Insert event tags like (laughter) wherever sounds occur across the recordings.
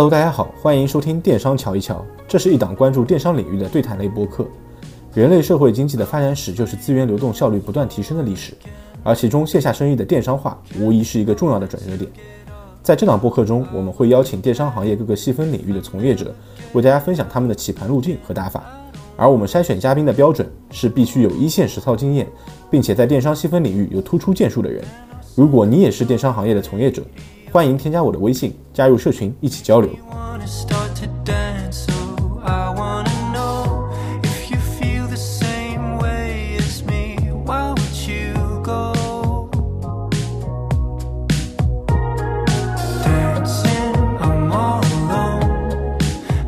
Hello，大家好，欢迎收听电商瞧一瞧。这是一档关注电商领域的对谈类播客。人类社会经济的发展史就是资源流动效率不断提升的历史，而其中线下生意的电商化无疑是一个重要的转折点。在这档播客中，我们会邀请电商行业各个细分领域的从业者，为大家分享他们的起盘路径和打法。而我们筛选嘉宾的标准是必须有一线实操经验，并且在电商细分领域有突出建树的人。如果你也是电商行业的从业者，欢迎添加我的微信，加入社群一起交流。wanna start to dance, so I wanna know if you feel the same way as me. Why would you go? Dancing, I'm all alone,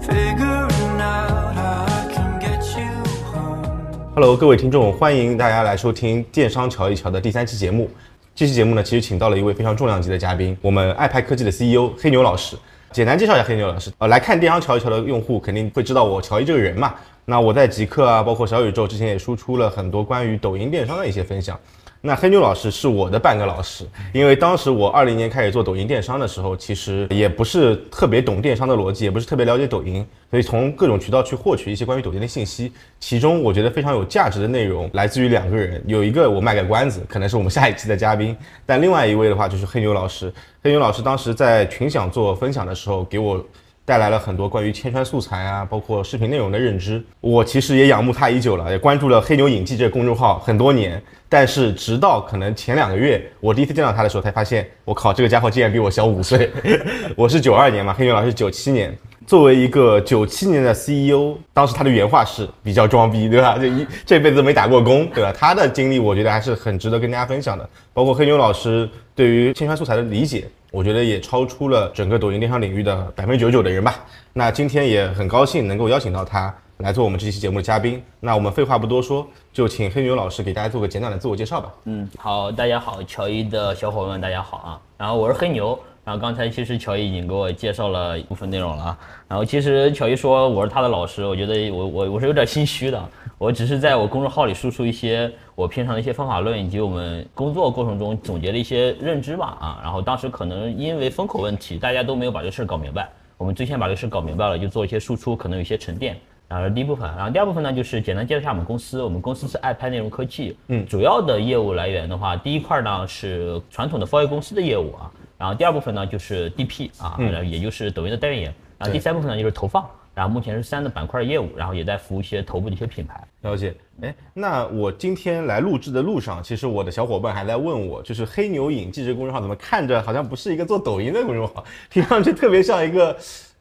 figuring out how I can get you home. Hello，各位听众，欢迎大家来收听《电商瞧一瞧》的第三期节目。这期节目呢，其实请到了一位非常重量级的嘉宾，我们爱拍科技的 CEO 黑牛老师。简单介绍一下黑牛老师。呃，来看《电商乔一乔》的用户肯定会知道我乔一这个人嘛。那我在极客啊，包括小宇宙之前也输出了很多关于抖音电商的一些分享。那黑牛老师是我的半个老师，因为当时我二零年开始做抖音电商的时候，其实也不是特别懂电商的逻辑，也不是特别了解抖音，所以从各种渠道去获取一些关于抖音的信息。其中我觉得非常有价值的内容来自于两个人，有一个我卖个关子，可能是我们下一期的嘉宾，但另外一位的话就是黑牛老师。黑牛老师当时在群享做分享的时候，给我带来了很多关于千川素材啊，包括视频内容的认知。我其实也仰慕他已久了，也关注了黑牛影记这个公众号很多年。但是直到可能前两个月，我第一次见到他的时候，才发现，我靠，这个家伙竟然比我小五岁。(laughs) 我是九二年嘛，黑牛老师九七年。作为一个九七年的 CEO，当时他的原话是比较装逼，对吧？就一这辈子都没打过工，对吧？他的经历我觉得还是很值得跟大家分享的。包括黑牛老师对于千川素材的理解，我觉得也超出了整个抖音电商领域的百分之九十九的人吧。那今天也很高兴能够邀请到他来做我们这期节目的嘉宾。那我们废话不多说，就请黑牛老师给大家做个简短的自我介绍吧。嗯，好，大家好，乔伊的小伙伴们，大家好啊。然后我是黑牛，然后刚才其实乔伊已经给我介绍了一部分内容了啊。然后其实乔伊说我是他的老师，我觉得我我我是有点心虚的，我只是在我公众号里输出一些我平常的一些方法论，以及我们工作过程中总结的一些认知吧啊。然后当时可能因为风口问题，大家都没有把这事搞明白，我们最先把这个事搞明白了，就做一些输出，可能有些沉淀。然后第一部分，然后第二部分呢，就是简单介绍一下我们公司。我们公司是爱拍内容科技，嗯，主要的业务来源的话，第一块呢是传统的 4A 公司的业务啊，然后第二部分呢就是 DP 啊，然后也就是抖音的代运营，然后第三部分呢就是投放，然后目前是三个板块业务，然后也在服务一些头部的一些品牌。了解，哎，那我今天来录制的路上，其实我的小伙伴还在问我，就是黑牛影记这个公众号怎么看着好像不是一个做抖音的公众号，(laughs) 听上去特别像一个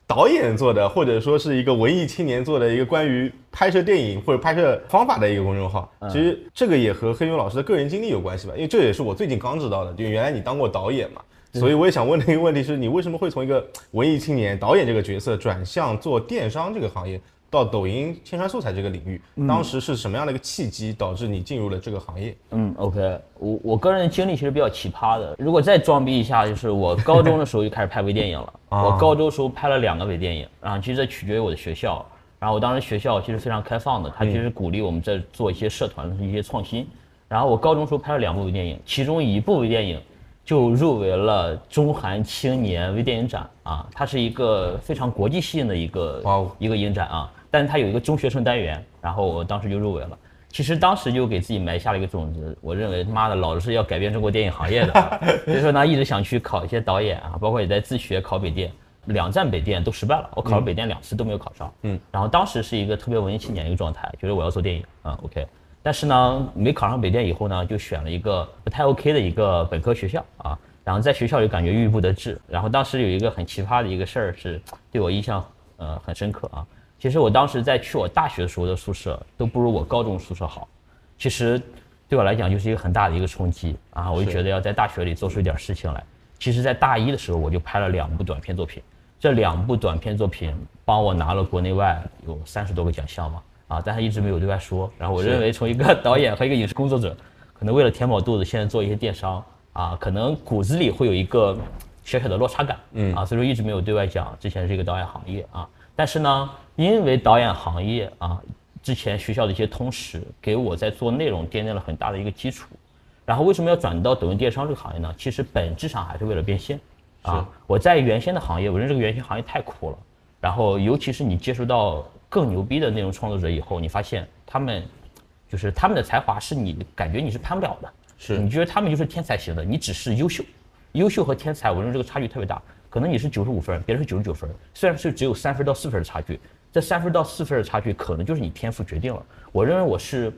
导演做的，或者说是一个文艺青年做的一个关于拍摄电影或者拍摄方法的一个公众号。其实这个也和黑牛老师的个人经历有关系吧，因为这也是我最近刚知道的，就原来你当过导演嘛。所以我也想问的一个问题是，你为什么会从一个文艺青年导演这个角色转向做电商这个行业？到抖音千川素材这个领域，当时是什么样的一个契机导致你进入了这个行业？嗯，OK，我我个人的经历其实比较奇葩的。如果再装逼一下，就是我高中的时候就开始拍微电影了。(laughs) 我高中的时候拍了两个微电影，然后其实这取决于我的学校。然后我当时学校其实非常开放的，他其实鼓励我们在做一些社团的一些创新。然后我高中时候拍了两部微电影，其中一部微电影就入围了中韩青年微电影展啊，它是一个非常国际性的一个哦。一个影展啊，但是它有一个中学生单元，然后我当时就入围了。其实当时就给自己埋下了一个种子，我认为妈的老子是要改变中国电影行业的啊，(laughs) 所以说呢一直想去考一些导演啊，包括也在自学考北电，两站北电都失败了，我考了北电两次都没有考上，嗯，然后当时是一个特别文艺青年的一个状态，觉得我要做电影啊，OK，但是呢没考上北电以后呢，就选了一个不太 OK 的一个本科学校啊，然后在学校里感觉郁郁不得志，然后当时有一个很奇葩的一个事儿是对我印象呃很深刻啊。其实我当时在去我大学时候的宿舍都不如我高中宿舍好，其实对我来讲就是一个很大的一个冲击啊！我就觉得要在大学里做出一点事情来。其实，在大一的时候我就拍了两部短片作品，这两部短片作品帮我拿了国内外有三十多个奖项嘛啊，但他一直没有对外说。然后我认为从一个 (laughs) 导演和一个影视工作者，可能为了填饱肚子，现在做一些电商啊，可能骨子里会有一个小小的落差感，嗯啊，所以说一直没有对外讲之前是一个导演行业啊。但是呢，因为导演行业啊，之前学校的一些通识给我在做内容奠定了很大的一个基础。然后为什么要转到抖音电商这个行业呢？其实本质上还是为了变现，啊。我在原先的行业，我认为这个原先行业太苦了。然后，尤其是你接触到更牛逼的内容创作者以后，你发现他们就是他们的才华是你感觉你是攀不了的，是你觉得他们就是天才型的，你只是优秀，优秀和天才，我认为这个差距特别大。可能你是九十五分，别人是九十九分，虽然是只有三分到四分的差距，这三分到四分的差距可能就是你天赋决定了。我认为我是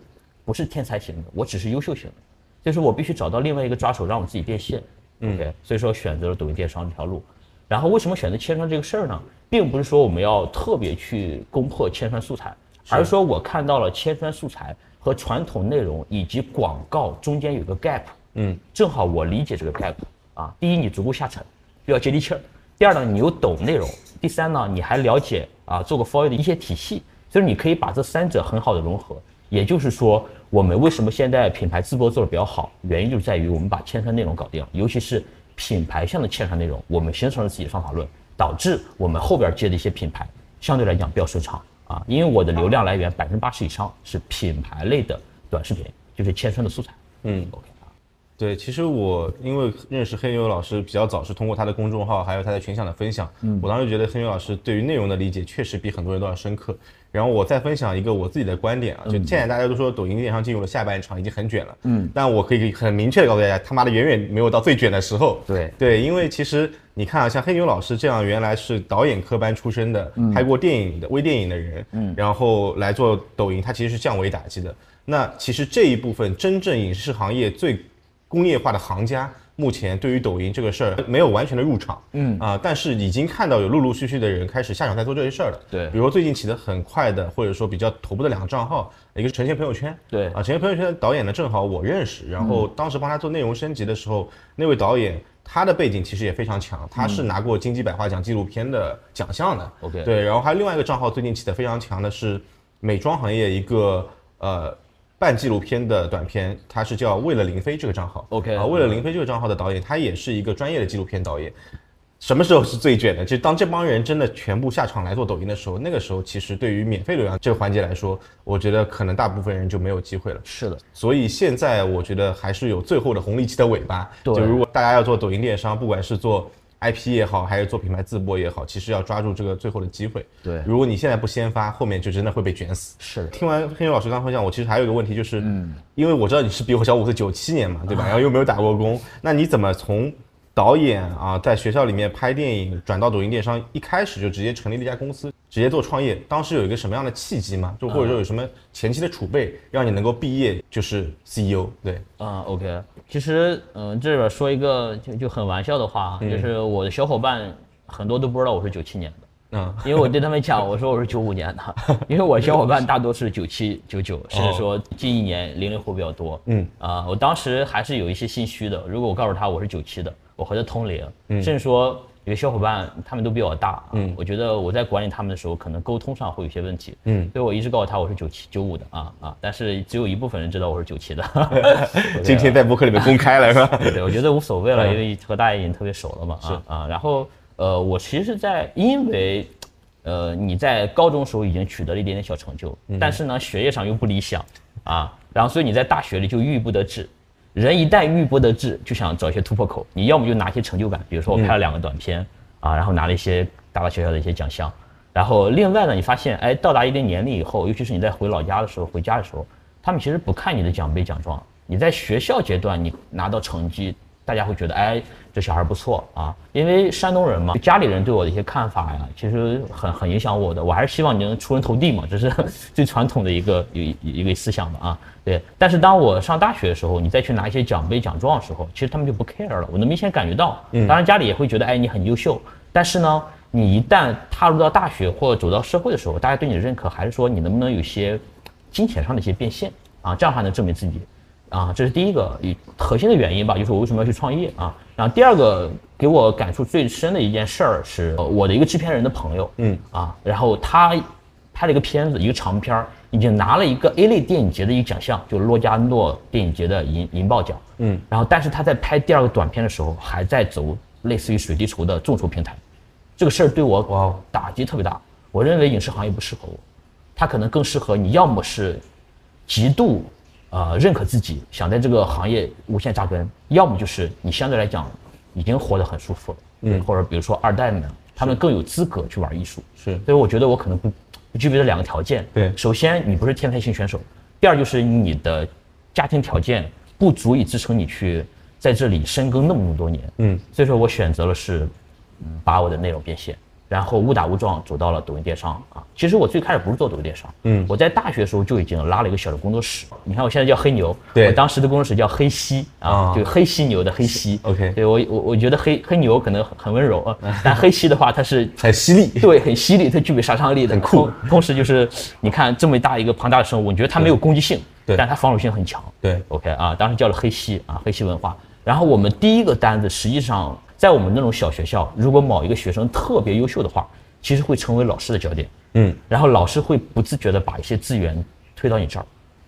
不是天才型的，我只是优秀型的，所以说我必须找到另外一个抓手，让我自己变现。OK，所以说选择了抖音电商这条路。然后为什么选择切商这个事儿呢？并不是说我们要特别去攻破千川素材，而是说我看到了千川素材和传统内容以及广告中间有个 gap，嗯，正好我理解这个 gap 啊。第一，你足够下沉，比较接地气儿；第二呢，你又懂内容；第三呢，你还了解啊做过 for 的一些体系，所以你可以把这三者很好的融合。也就是说，我们为什么现在品牌直播做的比较好，原因就在于我们把千川内容搞定了，尤其是品牌向的千川内容，我们形成了自己的方法论，导致我们后边接的一些品牌相对来讲比较顺畅啊。因为我的流量来源百分之八十以上是品牌类的短视频，就是千川的素材。嗯，OK 啊，对，其实我因为认识黑牛老师比较早，是通过他的公众号，还有他在群享的分享。嗯，我当时觉得黑牛老师对于内容的理解确实比很多人都要深刻。然后我再分享一个我自己的观点啊，就现在大家都说抖音电商进入了下半场，已经很卷了。嗯，但我可以很明确的告诉大家，他妈的远远没有到最卷的时候。对对，因为其实你看啊，像黑牛老师这样原来是导演科班出身的，拍过电影的微电影的人，嗯，然后来做抖音，他其实是降维打击的。那其实这一部分真正影视行业最工业化的行家，目前对于抖音这个事儿没有完全的入场，嗯啊，但是已经看到有陆陆续续的人开始下场在做这些事儿了。对比如说最近起得很快的，或者说比较头部的两个账号，一个是呈现朋友圈，对啊，呈现朋友圈的导演呢，正好我认识，然后当时帮他做内容升级的时候，那位导演。他的背景其实也非常强，他是拿过金鸡百花奖纪录片的奖项的。OK 对，然后还有另外一个账号最近起得非常强的是美妆行业一个呃半纪录片的短片，它是叫为了林飞这个账号。OK 啊，为了林飞这个账号的导演，他也是一个专业的纪录片导演。什么时候是最卷的？就当这帮人真的全部下场来做抖音的时候，那个时候其实对于免费流量这个环节来说，我觉得可能大部分人就没有机会了。是的，所以现在我觉得还是有最后的红利期的尾巴。对就如果大家要做抖音电商，不管是做 IP 也好，还是做品牌自播也好，其实要抓住这个最后的机会。对如果你现在不先发，后面就真的会被卷死。是的，听完黑牛老师刚刚分享，我其实还有一个问题，就是，嗯，因为我知道你是比我小五岁，九七年嘛，对吧？然后又没有打过工，那你怎么从导演啊，在学校里面拍电影，转到抖音电商，一开始就直接成立了一家公司，直接做创业？当时有一个什么样的契机吗？就或者说有什么前期的储备，让你能够毕业就是 CEO？对，嗯，OK，其实嗯、这边说一个就就很玩笑的话，就是我的小伙伴很多都不知道我是九七年的。嗯，因为我对他们讲，我说我是九五年的，(laughs) 因为我小伙伴大多是九七、九九，甚至说近一年零零后比较多。嗯啊、我当时还是有一些心虚的。如果我告诉他我是九七的，我和他同龄，甚至说有些小伙伴他们都比我大，嗯，我觉得我在管理他们的时候，可能沟通上会有些问题，嗯，所以我一直告诉他我是九七、九五的啊啊，但是只有一部分人知道我是九七的。(laughs) 今天在博客里面公开了是吧？对对，我觉得无所谓了，嗯因为和大家已经特别熟了嘛。啊啊，然后呃，我其实在，因为呃你在高中时候已经取得了一点点小成就，嗯但是呢学业上又不理想啊，然后所以你在大学里就郁郁不得志。人一旦郁郁不得志，就想找一些突破口。你要么就拿一些成就感，比如说我拍了两个短片、啊，然后拿了一些大大小小的一些奖项。然后另外呢，你发现哎，到达一定年龄以后，尤其是你在回老家的时候，回家的时候，他们其实不看你的奖杯奖状。你在学校阶段你拿到成绩，大家会觉得哎，这小孩不错啊。因为山东人嘛，家里人对我的一些看法呀，其实很很影响我的。我还是希望你能出人头地嘛，这是 (laughs) 最传统的一个 (laughs) 一一个思想的啊。对，但是当我上大学的时候，你再去拿一些奖杯奖状的时候，其实他们就不 care 了。我能明显感觉到，当然家里也会觉得哎你很优秀，但是呢，你一旦踏入到大学或者走到社会的时候，大家对你的认可还是说你能不能有些金钱上的一些变现啊，这样才能证明自己啊，这是第一个以核心的原因吧，就是我为什么要去创业啊。然后第二个给我感触最深的一件事儿是，呃我的一个制片人的朋友，嗯。啊，然后他拍了一个片子，一个长片儿，已经拿了一个 A 类电影节的一个奖项，就是洛迦诺电影节的银银豹奖，嗯，然后但是他在拍第二个短片的时候，还在走类似于水滴筹的众筹平台，这个事儿对我哇打击特别大。我认为影视行业不适合我，它可能更适合你要么是极度呃认可自己，想在这个行业无限扎根，要么就是你相对来讲已经活得很舒服了，嗯，或者比如说二代们，他们更有资格去玩艺术。是所以我觉得我可能不不具备这两个条件。对首先你不是天才型选手，第二就是你的家庭条件不足以支撑你去在这里深耕那么那么多年。嗯，所以说我选择了是，嗯，把我的内容变现。然后误打误撞走到了抖音电商啊！其实我最开始不是做抖音电商，嗯我在大学的时候就已经拉了一个小的工作室。你看我现在叫黑牛，对我当时的工作室叫黑犀啊，啊就黑犀牛的黑犀。OK 对我我我觉得黑黑牛可能很很温柔啊，但黑犀的话它是很犀利。对，很犀利，它具备杀伤力的，很酷同。同时就是你看这么大一个庞大的生物，你觉得它没有攻击性，对但它防守性很强。对，OK 啊，当时叫了黑犀啊，黑犀文化。然后我们第一个单子，实际上在我们那种小学校，如果某一个学生特别优秀的话，其实会成为老师的焦点。嗯，然后老师会不自觉的把一些资源推到你这儿。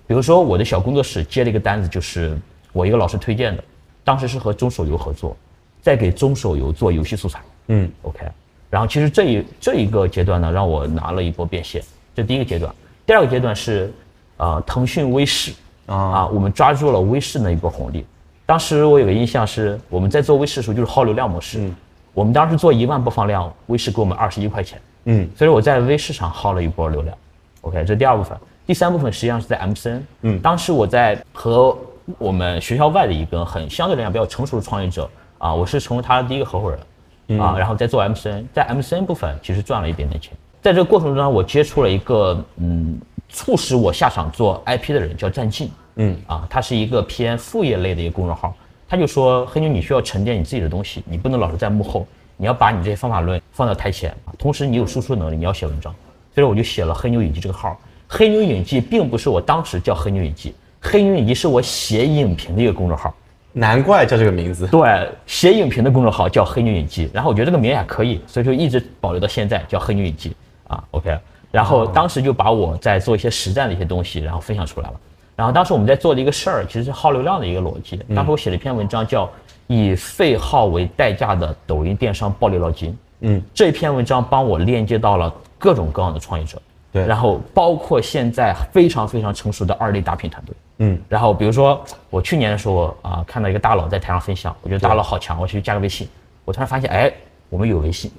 比如说我的小工作室接了一个单子，就是我一个老师推荐的，当时是和中手游合作，在给中手游做游戏素材。嗯，OK。然后其实这一这一个阶段呢，让我拿了一波变现，这第一个阶段。第二个阶段是，呃，腾讯微视啊啊，我们抓住了微视那一波红利。当时我有个印象是，我们在做微视的时候就是耗流量模式，我们当时做一万播放量，微视给我们二十一块钱，嗯所以我在微视上耗了一波流量。OK，这是第二部分。第三部分实际上是在 MCN。嗯当时我在和我们学校外的一个很相对来讲比较成熟的创业者啊，我是成为他的第一个合伙人啊，然后在做 MCN，在 MCN 部分其实赚了一点点钱。在这个过程中，我接触了一个嗯，促使我下场做 IP 的人，叫战进。嗯啊，它是一个偏副业类的一个公众号，他就说黑牛你需要沉淀你自己的东西，你不能老是在幕后，你要把你这些方法论放到台前，同时你有输出能力，你要写文章。所以我就写了黑牛影记这个号。黑牛影记并不是我当时叫黑牛影记，黑牛影记是我写影评的一个公众号。难怪叫这个名字。对，写影评的公众号叫黑牛影记，然后我觉得这个名也还可以，所以就一直保留到现在，叫黑牛影记啊。OK，然后当时就把我在做一些实战的一些东西，然后分享出来了。然后当时我们在做的一个事儿，其实是耗流量的一个逻辑。当时我写了一篇文章，叫“以废号为代价的抖音电商暴利捞金”。嗯，这篇文章帮我链接到了各种各样的创业者，对然后包括现在非常非常成熟的二类打品团队。嗯，然后比如说我去年的时候啊，看到一个大佬在台上分享，我觉得大佬好强，我去加个微信，我突然发现，哎，我们有微信，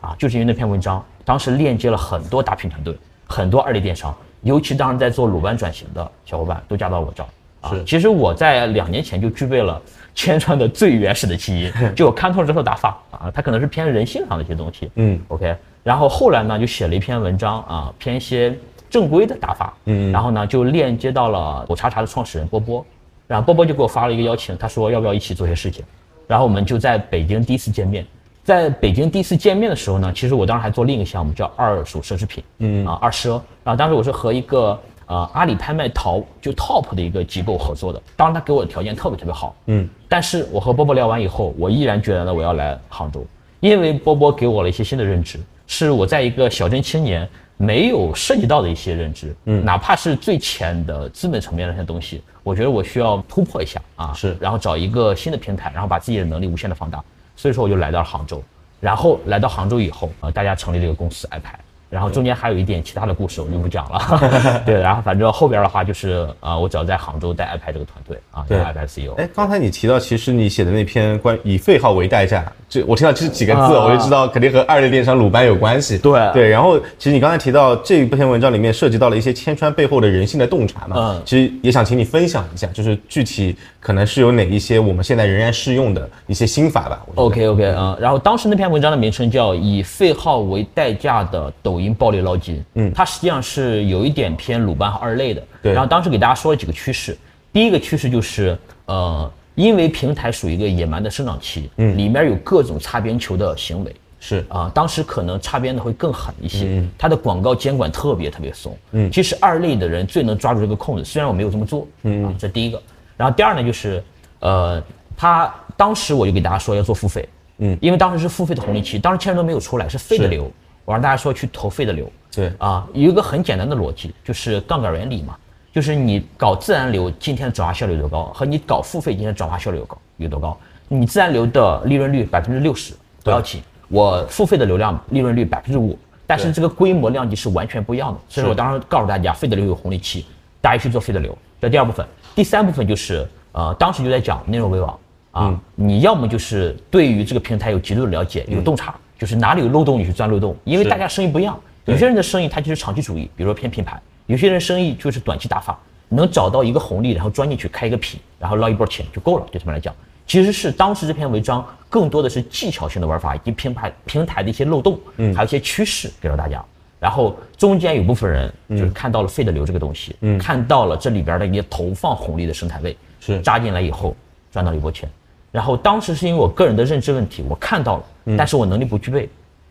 啊，就是因为那篇文章，当时链接了很多打品团队，很多二类电商，尤其当时在做鲁班转型的小伙伴都加到我这儿。啊是，其实我在两年前就具备了千川的最原始的基因，(laughs) 就我看透了这套打法啊，它可能是偏人性上的一些东西。嗯，OK。然后后来呢，就写了一篇文章啊，偏一些正规的打法。嗯然后呢，就链接到了我查查的创始人波波，然后波波就给我发了一个邀请，他说要不要一起做些事情，然后我们就在北京第一次见面。在北京第一次见面的时候呢，其实我当时还做另一个项目叫二手奢侈品，嗯。啊二奢，然后当时我是和一个呃阿里拍卖淘就 top 的一个机构合作的，当时他给我的条件特别特别好，嗯，但是我和波波聊完以后，我毅然决然的我要来杭州，因为波波给我了一些新的认知，是我在一个小镇青年没有涉及到的一些认知，嗯，哪怕是最浅的资本层面的那些东西，我觉得我需要突破一下啊，是。然后找一个新的平台，然后把自己的能力无限的放大，所以说我就来到了杭州，然后来到杭州以后，呃，大家成立了一个公司 iPad。然后中间还有一点其他的故事，我就不讲了。(laughs) 对，然后反正后边的话就是，呃，我只要在杭州带 iPad 这个团队啊，对带 iPad CEO。哎，刚才你提到，其实你写的那篇关以废号为代价，这我听到这几个字，啊我就知道肯定和二类电商鲁班有关系。对对，然后其实你刚才提到这篇文章里面涉及到了一些千川背后的人性的洞察嘛，嗯其实也想请你分享一下，就是具体可能是有哪一些我们现在仍然适用的一些心法吧。OK OK 啊、然后当时那篇文章的名称叫“以废号为代价的抖音暴力捞金”，嗯，它实际上是有一点偏鲁班和二类的。对。然后当时给大家说了几个趋势，第一个趋势就是呃，因为平台属于一个野蛮的生长期，嗯，里面有各种擦边球的行为。是。啊，当时可能擦边的会更狠一些，嗯它的广告监管特别特别松。嗯，其实二类的人最能抓住这个空子，虽然我没有这么做，嗯。啊，这第一个。然后第二呢，就是呃，他当时我就给大家说要做付费，嗯，因为当时是付费的红利期，当时千人都没有出来，是费的流，我让大家说去投费的流。对。啊，有一个很简单的逻辑，就是杠杆原理嘛，就是你搞自然流今天的转化效率有多高，和你搞付费今天的转化效率有高有多高。你自然流的利润率百分之六十不要紧，我付费的流量利润率百分之五，但是这个规模量级是完全不一样的。所以我当时告诉大家，费的流有红利期，大家去做费的流。这第二部分，第三部分就是呃，当时就在讲内容为王。啊，你要么就是对于这个平台有极度的了解，有洞察，就是哪里有漏洞你去钻漏洞，因为大家生意不一样，有些人的生意他就是长期主义，比如说偏品牌，有些人生意就是短期打法，能找到一个红利，然后钻进去开一个品，然后捞一波钱就够了，对他们来讲。其实是当时这篇文章更多的是技巧性的玩法，以及平台平台的一些漏洞，还有一些趋势给到大家。然后中间有部分人就是看到了费德流这个东西，看到了这里边的一些投放红利的生态位，是扎进来以后赚到了一波钱。然后当时是因为我个人的认知问题，我看到了，但是我能力不具备，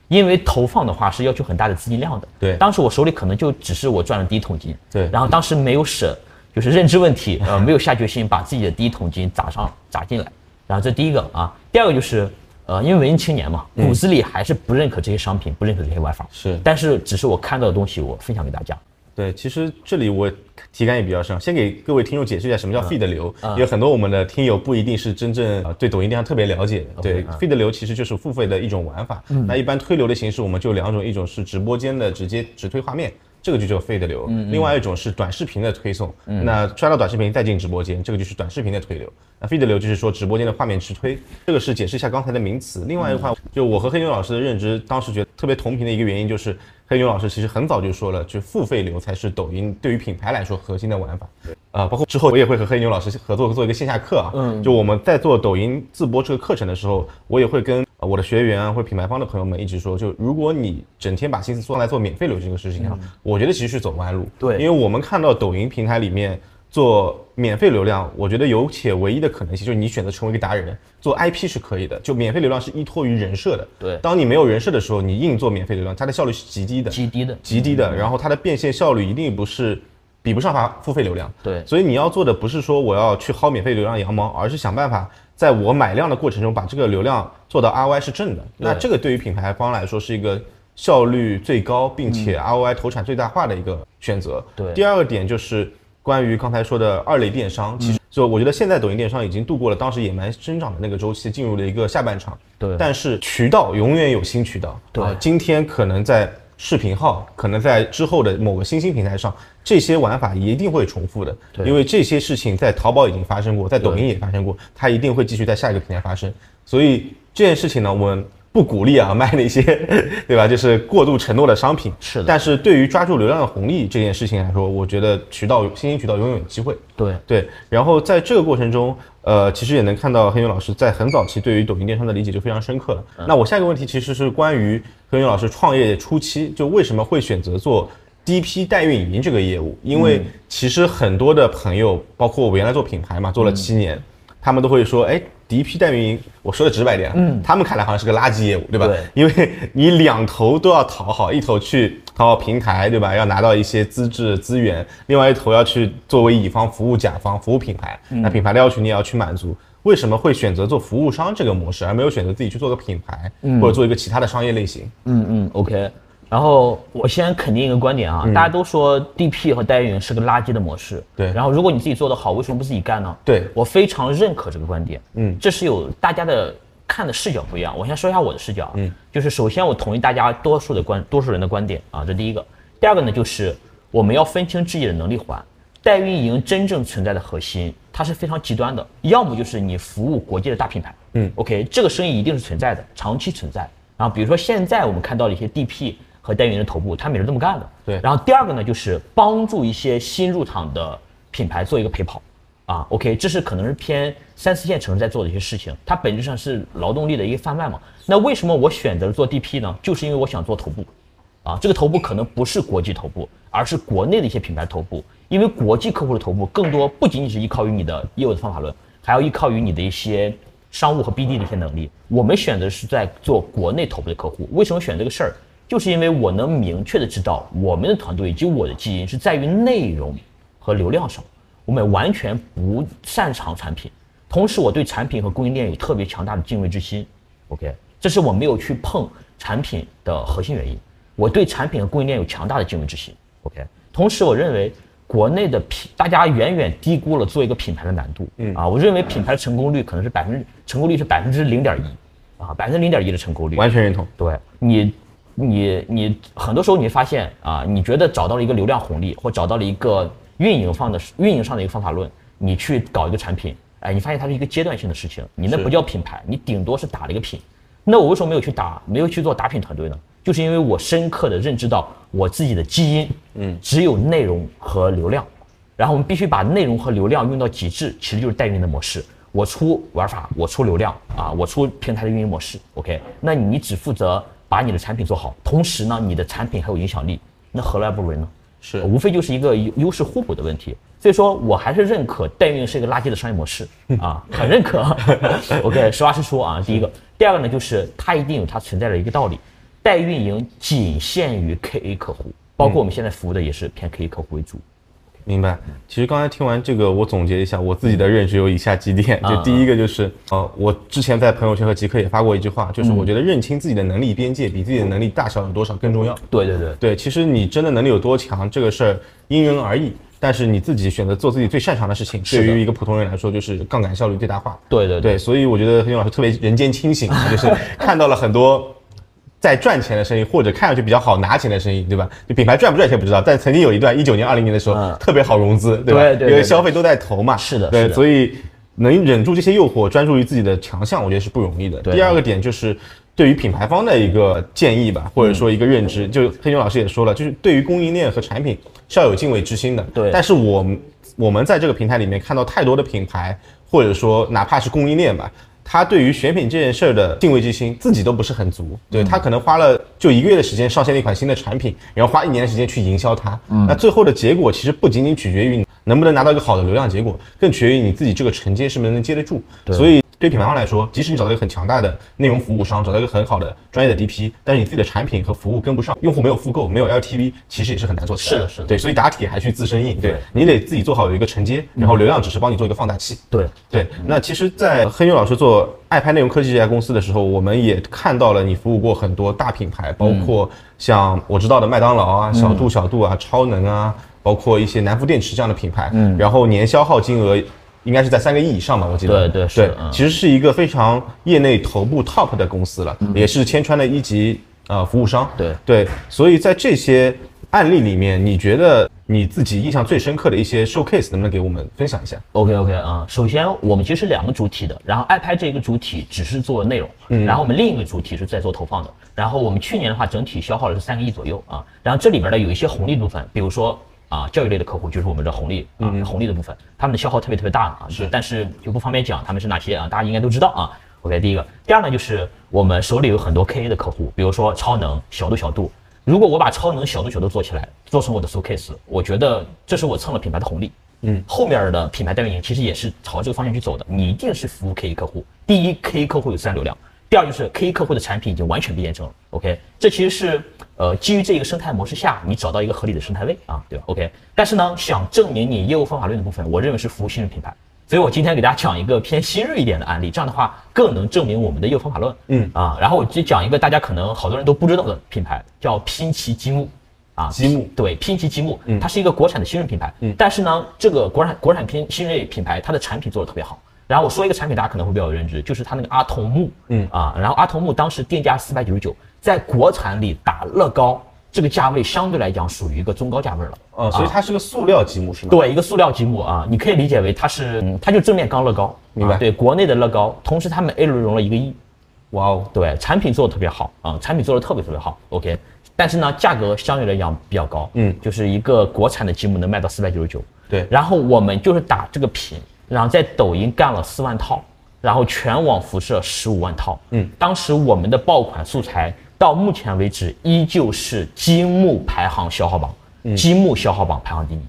因为投放的话是要求很大的资金量的。对当时我手里可能就只是我赚了第一桶金，对然后当时没有舍，就是认知问题，呃，没有下决心把自己的第一桶金砸上砸进来。然后这第一个啊，第二个就是，呃，因为文艺青年嘛，骨子里还是不认可这些商品，不认可这些玩法。是但是只是我看到的东西，我分享给大家。对，其实这里我体感也比较深，先给各位听众解释一下什么叫 feed 流，因为很多我们的听友不一定是真正呃对抖音电商特别了解的。对，feed 流其实就是付费的一种玩法。那一般推流的形式我们就两种，一种是直播间的直接直推画面。这个就叫 feed 流，另外一种是短视频的推送。那刷到短视频再进直播间，这个就是短视频的推流。那 feed 流就是说直播间的画面直推，这个是解释一下刚才的名词。另外一块，就我和黑牛老师的认知，当时觉得特别同频的一个原因就是，黑牛老师其实很早就说了，就付费流才是抖音对于品牌来说核心的玩法。啊，包括之后我也会和黑牛老师合作做一个线下课啊，嗯，就我们在做抖音自播这个课程的时候，我也会跟呃我的学员啊或者品牌方的朋友们一直说，就如果你整天把心思放在做免费流这个事情上，我觉得其实是走弯路。对因为我们看到抖音平台里面做免费流量，我觉得有且唯一的可能性就是你选择成为一个达人，做 IP 是可以的，就免费流量是依托于人设的。对当你没有人设的时候，你硬做免费流量，它的效率是极低的。极低的，极低的，然后它的变现效率一定不是比不上它付费流量。对所以你要做的不是说我要去薅免费流量羊毛，而是想办法在我买量的过程中把这个流量做到 ROI 是正的。那这个对于品牌方来说是一个效率最高，并且 ROI 投产最大化的一个选择。对第二个点就是关于刚才说的二类电商，其实就我觉得现在抖音电商已经度过了当时野蛮生长的那个周期，进入了一个下半场。对但是渠道永远有新渠道。对啊今天可能在视频号，可能在之后的某个新兴平台上，这些玩法一定会重复的。对因为这些事情在淘宝已经发生过，在抖音也发生过，它一定会继续在下一个平台发生。所以这件事情呢，我们不鼓励啊卖那些，(laughs) 对吧？就是过度承诺的商品。是的但是对于抓住流量的红利这件事情来说，我觉得渠道新兴渠道永远有机会。对对，然后在这个过程中，呃，其实也能看到黑云老师在很早期对于抖音电商的理解就非常深刻了。那我下一个问题其实是关于黑云老师创业初期就为什么会选择做 DP 代运营这个业务？因为其实很多的朋友，包括我原来做品牌嘛，做了七年，他们都会说，哎。DP 代运营，我说的直白点，嗯，他们看来好像是个垃圾业务，对吧？对因为你两头都要讨好，一头去讨好平台，对吧？要拿到一些资质资源，另外一头要去作为乙方服务甲方，服务品牌。那品牌的要求你也要去满足。为什么会选择做服务商这个模式，而没有选择自己去做个品牌，或者做一个其他的商业类型？嗯嗯，OK。然后我先肯定一个观点啊，大家都说 DP 和代运营是个垃圾的模式。对然后如果你自己做得好，为什么不自己干呢？对我非常认可这个观点。嗯这是有大家的看的视角不一样。我先说一下我的视角啊，嗯，就是首先我同意大家多数的观多数人的观点啊，这第一个。第二个呢，就是我们要分清自己的能力环。代运营真正存在的核心，它是非常极端的，要么就是你服务国际的大品牌，嗯，OK，这个生意一定是存在的，长期存在。然后比如说现在我们看到了一些 DP 和代运营的头部，他们也是这么干的。对然后第二个呢，就是帮助一些新入场的品牌做一个陪跑。啊，OK，这是可能是偏三四线城市在做的一些事情，它本质上是劳动力的一个贩卖嘛。那为什么我选择了做 DP 呢？就是因为我想做头部，啊，这个头部可能不是国际头部，而是国内的一些品牌头部。因为国际客户的头部更多不仅仅是依靠于你的业务的方法论，还要依靠于你的一些商务和 BD 的一些能力。我们选择是在做国内头部的客户。为什么选这个事儿？就是因为我能明确的知道我们的团队以及我的基因是在于内容和流量上，我们完全不擅长产品。同时，我对产品和供应链有特别强大的敬畏之心。OK，这是我没有去碰产品的核心原因。我对产品和供应链有强大的敬畏之心。OK，同时我认为国内的品，大家远远低估了做一个品牌的难度。嗯啊，我认为品牌的成功率可能是百分之成功率是百分之零点一，啊，百分之零点一的成功率。完全认同。对你，你你很多时候你会发现啊，你觉得找到了一个流量红利，或找到了一个运营方的运营上的一个方法论，你去搞一个产品，哎，你发现它是一个阶段性的事情，你那不叫品牌，你顶多是打了一个品。那我为什么没有去打，没有去做打品团队呢？就是因为我深刻的认知到我自己的基因，嗯，只有内容和流量，然后我们必须把内容和流量用到极致，其实就是代运营的模式。我出玩法，我出流量啊，我出平台的运营模式。OK，那你只负责把你的产品做好，同时呢，你的产品还有影响力，那何乐而不为呢？是无非就是一个优优势互补的问题。所以说我还是认可代运营是一个垃圾的商业模式啊，很认可。(laughs) OK，实话实说啊，第一个，第二个呢，就是它一定有它存在的一个道理，代运营仅限于 KA 客户，包括我们现在服务的也是偏 KA 客户为主。明白。其实刚才听完这个，我总结一下我自己的认知有以下几点。就第一个就是，呃，我之前在朋友圈和极客也发过一句话，就是我觉得认清自己的能力边界比自己的能力大小有多少更重要。对对对，对，其实你真的能力有多强，这个事儿因人而异。但是你自己选择做自己最擅长的事情，对于一个普通人来说，就是杠杆效率最大化。对对对，所以我觉得黑牛老师特别人间清醒，啊就是看到了很多在赚钱的生意，或者看上去比较好拿钱的生意，对吧？就品牌赚不赚钱不知道，但曾经有一段一九年、二零年的时候、嗯特别好融资，对吧？对对对因为消费都在投嘛。是的对所以能忍住这些诱惑，专注于自己的强项，我觉得是不容易的。第二个点就是。对于品牌方的一个建议吧，或者说一个认知，就黑牛老师也说了，就是对于供应链和产品是要有敬畏之心的。对但是我们我们在这个平台里面看到太多的品牌，或者说哪怕是供应链吧，他对于选品这件事儿的敬畏之心自己都不是很足。对他可能花了就一个月的时间上线了一款新的产品，然后花一年的时间去营销它。那最后的结果其实不仅仅取决于你能不能拿到一个好的流量结果，更取决于你自己这个承接是不是能接得住。所以。对品牌方来说，即使你找到一个很强大的内容服务商，找到一个很好的专业的 DP，但是你自己的产品和服务跟不上，用户没有复购，没有 LTV，其实也是很难做起来的是的是的对，所以打铁还需自身硬。对对你得自己做好有一个承接，然后流量只是帮你做一个放大器。对对，那其实，在黑牛老师做爱拍内容科技这家公司的时候，我们也看到了你服务过很多大品牌，包括像我知道的麦当劳啊、小度小度啊、超能啊，包括一些南孚电池这样的品牌。嗯，然后年消耗金额应该是在三个亿以上吧，我记得。对对对其实是一个非常业内头部 top 的公司了，也是千川的一级呃服务商。对对，所以在这些案例里面，你觉得你自己印象最深刻的一些 showcase，能不能给我们分享一下？OK OK 啊、首先我们其实是两个主体的，然后爱拍这个主体只是做内容，然后我们另一个主体是在做投放的。然后我们去年的话，整体消耗了是三个亿左右啊。然后这里边呢有一些红利部分，比如说啊教育类的客户就是我们的红利啊、红利的部分，他们的消耗特别特别大啊，是但是就不方便讲他们是哪些啊，大家应该都知道啊。OK，第一个，第二呢就是我们手里有很多 KA 的客户，比如说超能、小度、小度。如果我把超能、小度、小度做起来，做成我的 showcase，我觉得这是我蹭了品牌的红利。嗯，后面的品牌代运营其实也是朝这个方向去走的。你一定是服务 KA 客户，第一 KA 客户有自然流量，第二就是 KA 客户的产品已经完全被验证了。OK，这其实是呃基于这个生态模式下，你找到一个合理的生态位啊，对吧？OK，但是呢，想证明你业务方法论的部分，我认为是服务信任品牌。所以我今天给大家讲一个偏新锐一点的案例，这样的话更能证明我们的业务方法论。嗯啊，然后我就讲一个大家可能好多人都不知道的品牌，叫拼奇积木。啊，积木对拼奇积木，它是一个国产的新锐品牌，嗯，但是呢，这个国产国产拼新锐品牌，它的产品做的特别好。然后我说一个产品，大家可能会比较有认知，就是它那个阿童木，嗯。啊，然后阿童木当时定价四百九十九，在国产里打乐高，这个价位相对来讲属于一个中高价位了。呃，所以它是个塑料积木是吗？对，一个塑料积木啊，你可以理解为它是，嗯它就正面刚乐高，明白。啊对，国内的乐高，同时他们 A 轮融了一个亿，哇哦，对，产品做的特别好啊、产品做的特别特别好，OK，但是呢，价格相对来讲比较高，嗯。就是一个国产的积木能卖到四百九十九，对。然后我们就是打这个品，然后在抖音干了四万套，然后全网辐射十五万套，嗯，当时我们的爆款素材到目前为止依旧是积木排行消耗榜，嗯。积木消耗榜排行第一。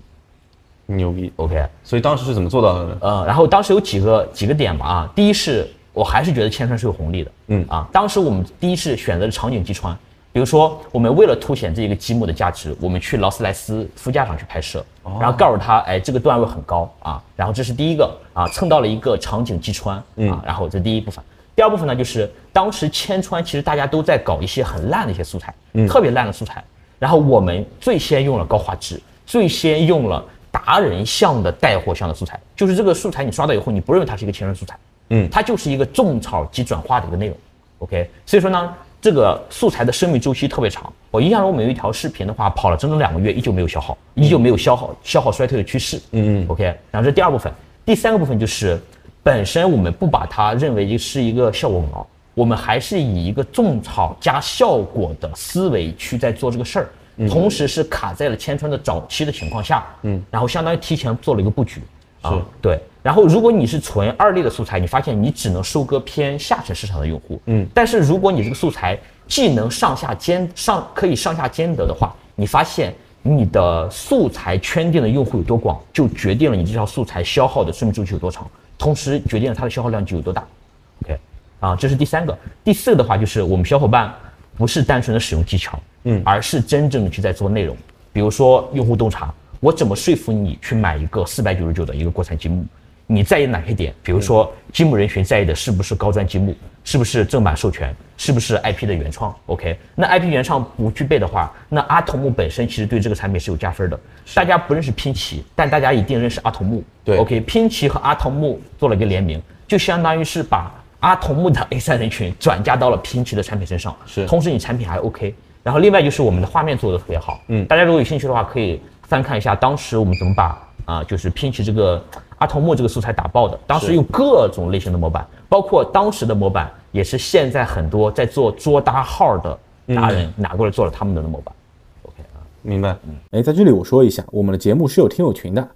牛逼。，OK，所以当时是怎么做到的呢？呃，然后当时有几个几个点吧啊，第一是我还是觉得千川是有红利的，嗯。啊，当时我们第一是选择了场景击穿，比如说我们为了凸显这一个积木的价值，我们去劳斯莱斯副驾上去拍摄，然后告诉他，哎，这个段位很高啊，然后这是第一个啊，蹭到了一个场景击穿啊，然后这第一部分。第二部分呢，就是当时千川其实大家都在搞一些很烂的一些素材，特别烂的素材，然后我们最先用了高画质，最先用了达人像的带货像的素材，就是这个素材你刷到以后，你不认为它是一个千人素材，嗯。它就是一个种草及转化的一个内容，OK，所以说呢，这个素材的生命周期特别长。我印象中，我们有一条视频的话，跑了整整两个月，依旧没有消耗，依旧没有消耗消耗衰退的趋势，嗯嗯，OK。然后这第二部分，第三个部分就是本身我们不把它认为是一个效果毛，我们还是以一个种草加效果的思维去在做这个事儿，同时是卡在了千川的早期的情况下，嗯，然后相当于提前做了一个布局，啊，对。然后如果你是纯二类的素材，你发现你只能收割偏下沉市场的用户，嗯，但是如果你这个素材既能上下兼上可以上下兼得的话，你发现你的素材圈定的用户有多广，就决定了你这条素材消耗的生命周期有多长，同时决定了它的消耗量就有多大。OK，啊，这是第三个。第四个的话就是我们小伙伴不是单纯的使用技巧，嗯，而是真正的去在做内容。比如说用户洞察，我怎么说服你去买一个四百九十九的一个国产积木？你在意哪些点？比如说积木人群在意的是不是高端积木，是不是正版授权，是不是 IP 的原创？OK，那 IP 原创不具备的话，那阿童木本身其实对这个产品是有加分的。大家不认识拼奇，但大家一定认识阿童木。对，OK，拼奇和阿童木做了一个联名，就相当于是把阿童木的 A 三人群转嫁到了拼奇的产品身上。是同时你产品还 OK。然后另外就是我们的画面做的特别好，嗯，大家如果有兴趣的话，可以翻看一下当时我们怎么把啊、就是拼起这个阿童木这个素材打爆的。当时用各种类型的模板，包括当时的模板也是现在很多在做桌搭号的达人拿过来做了他们的模板。OK 啊，明白。哎，在这里我说一下，我们的节目是有听友群的，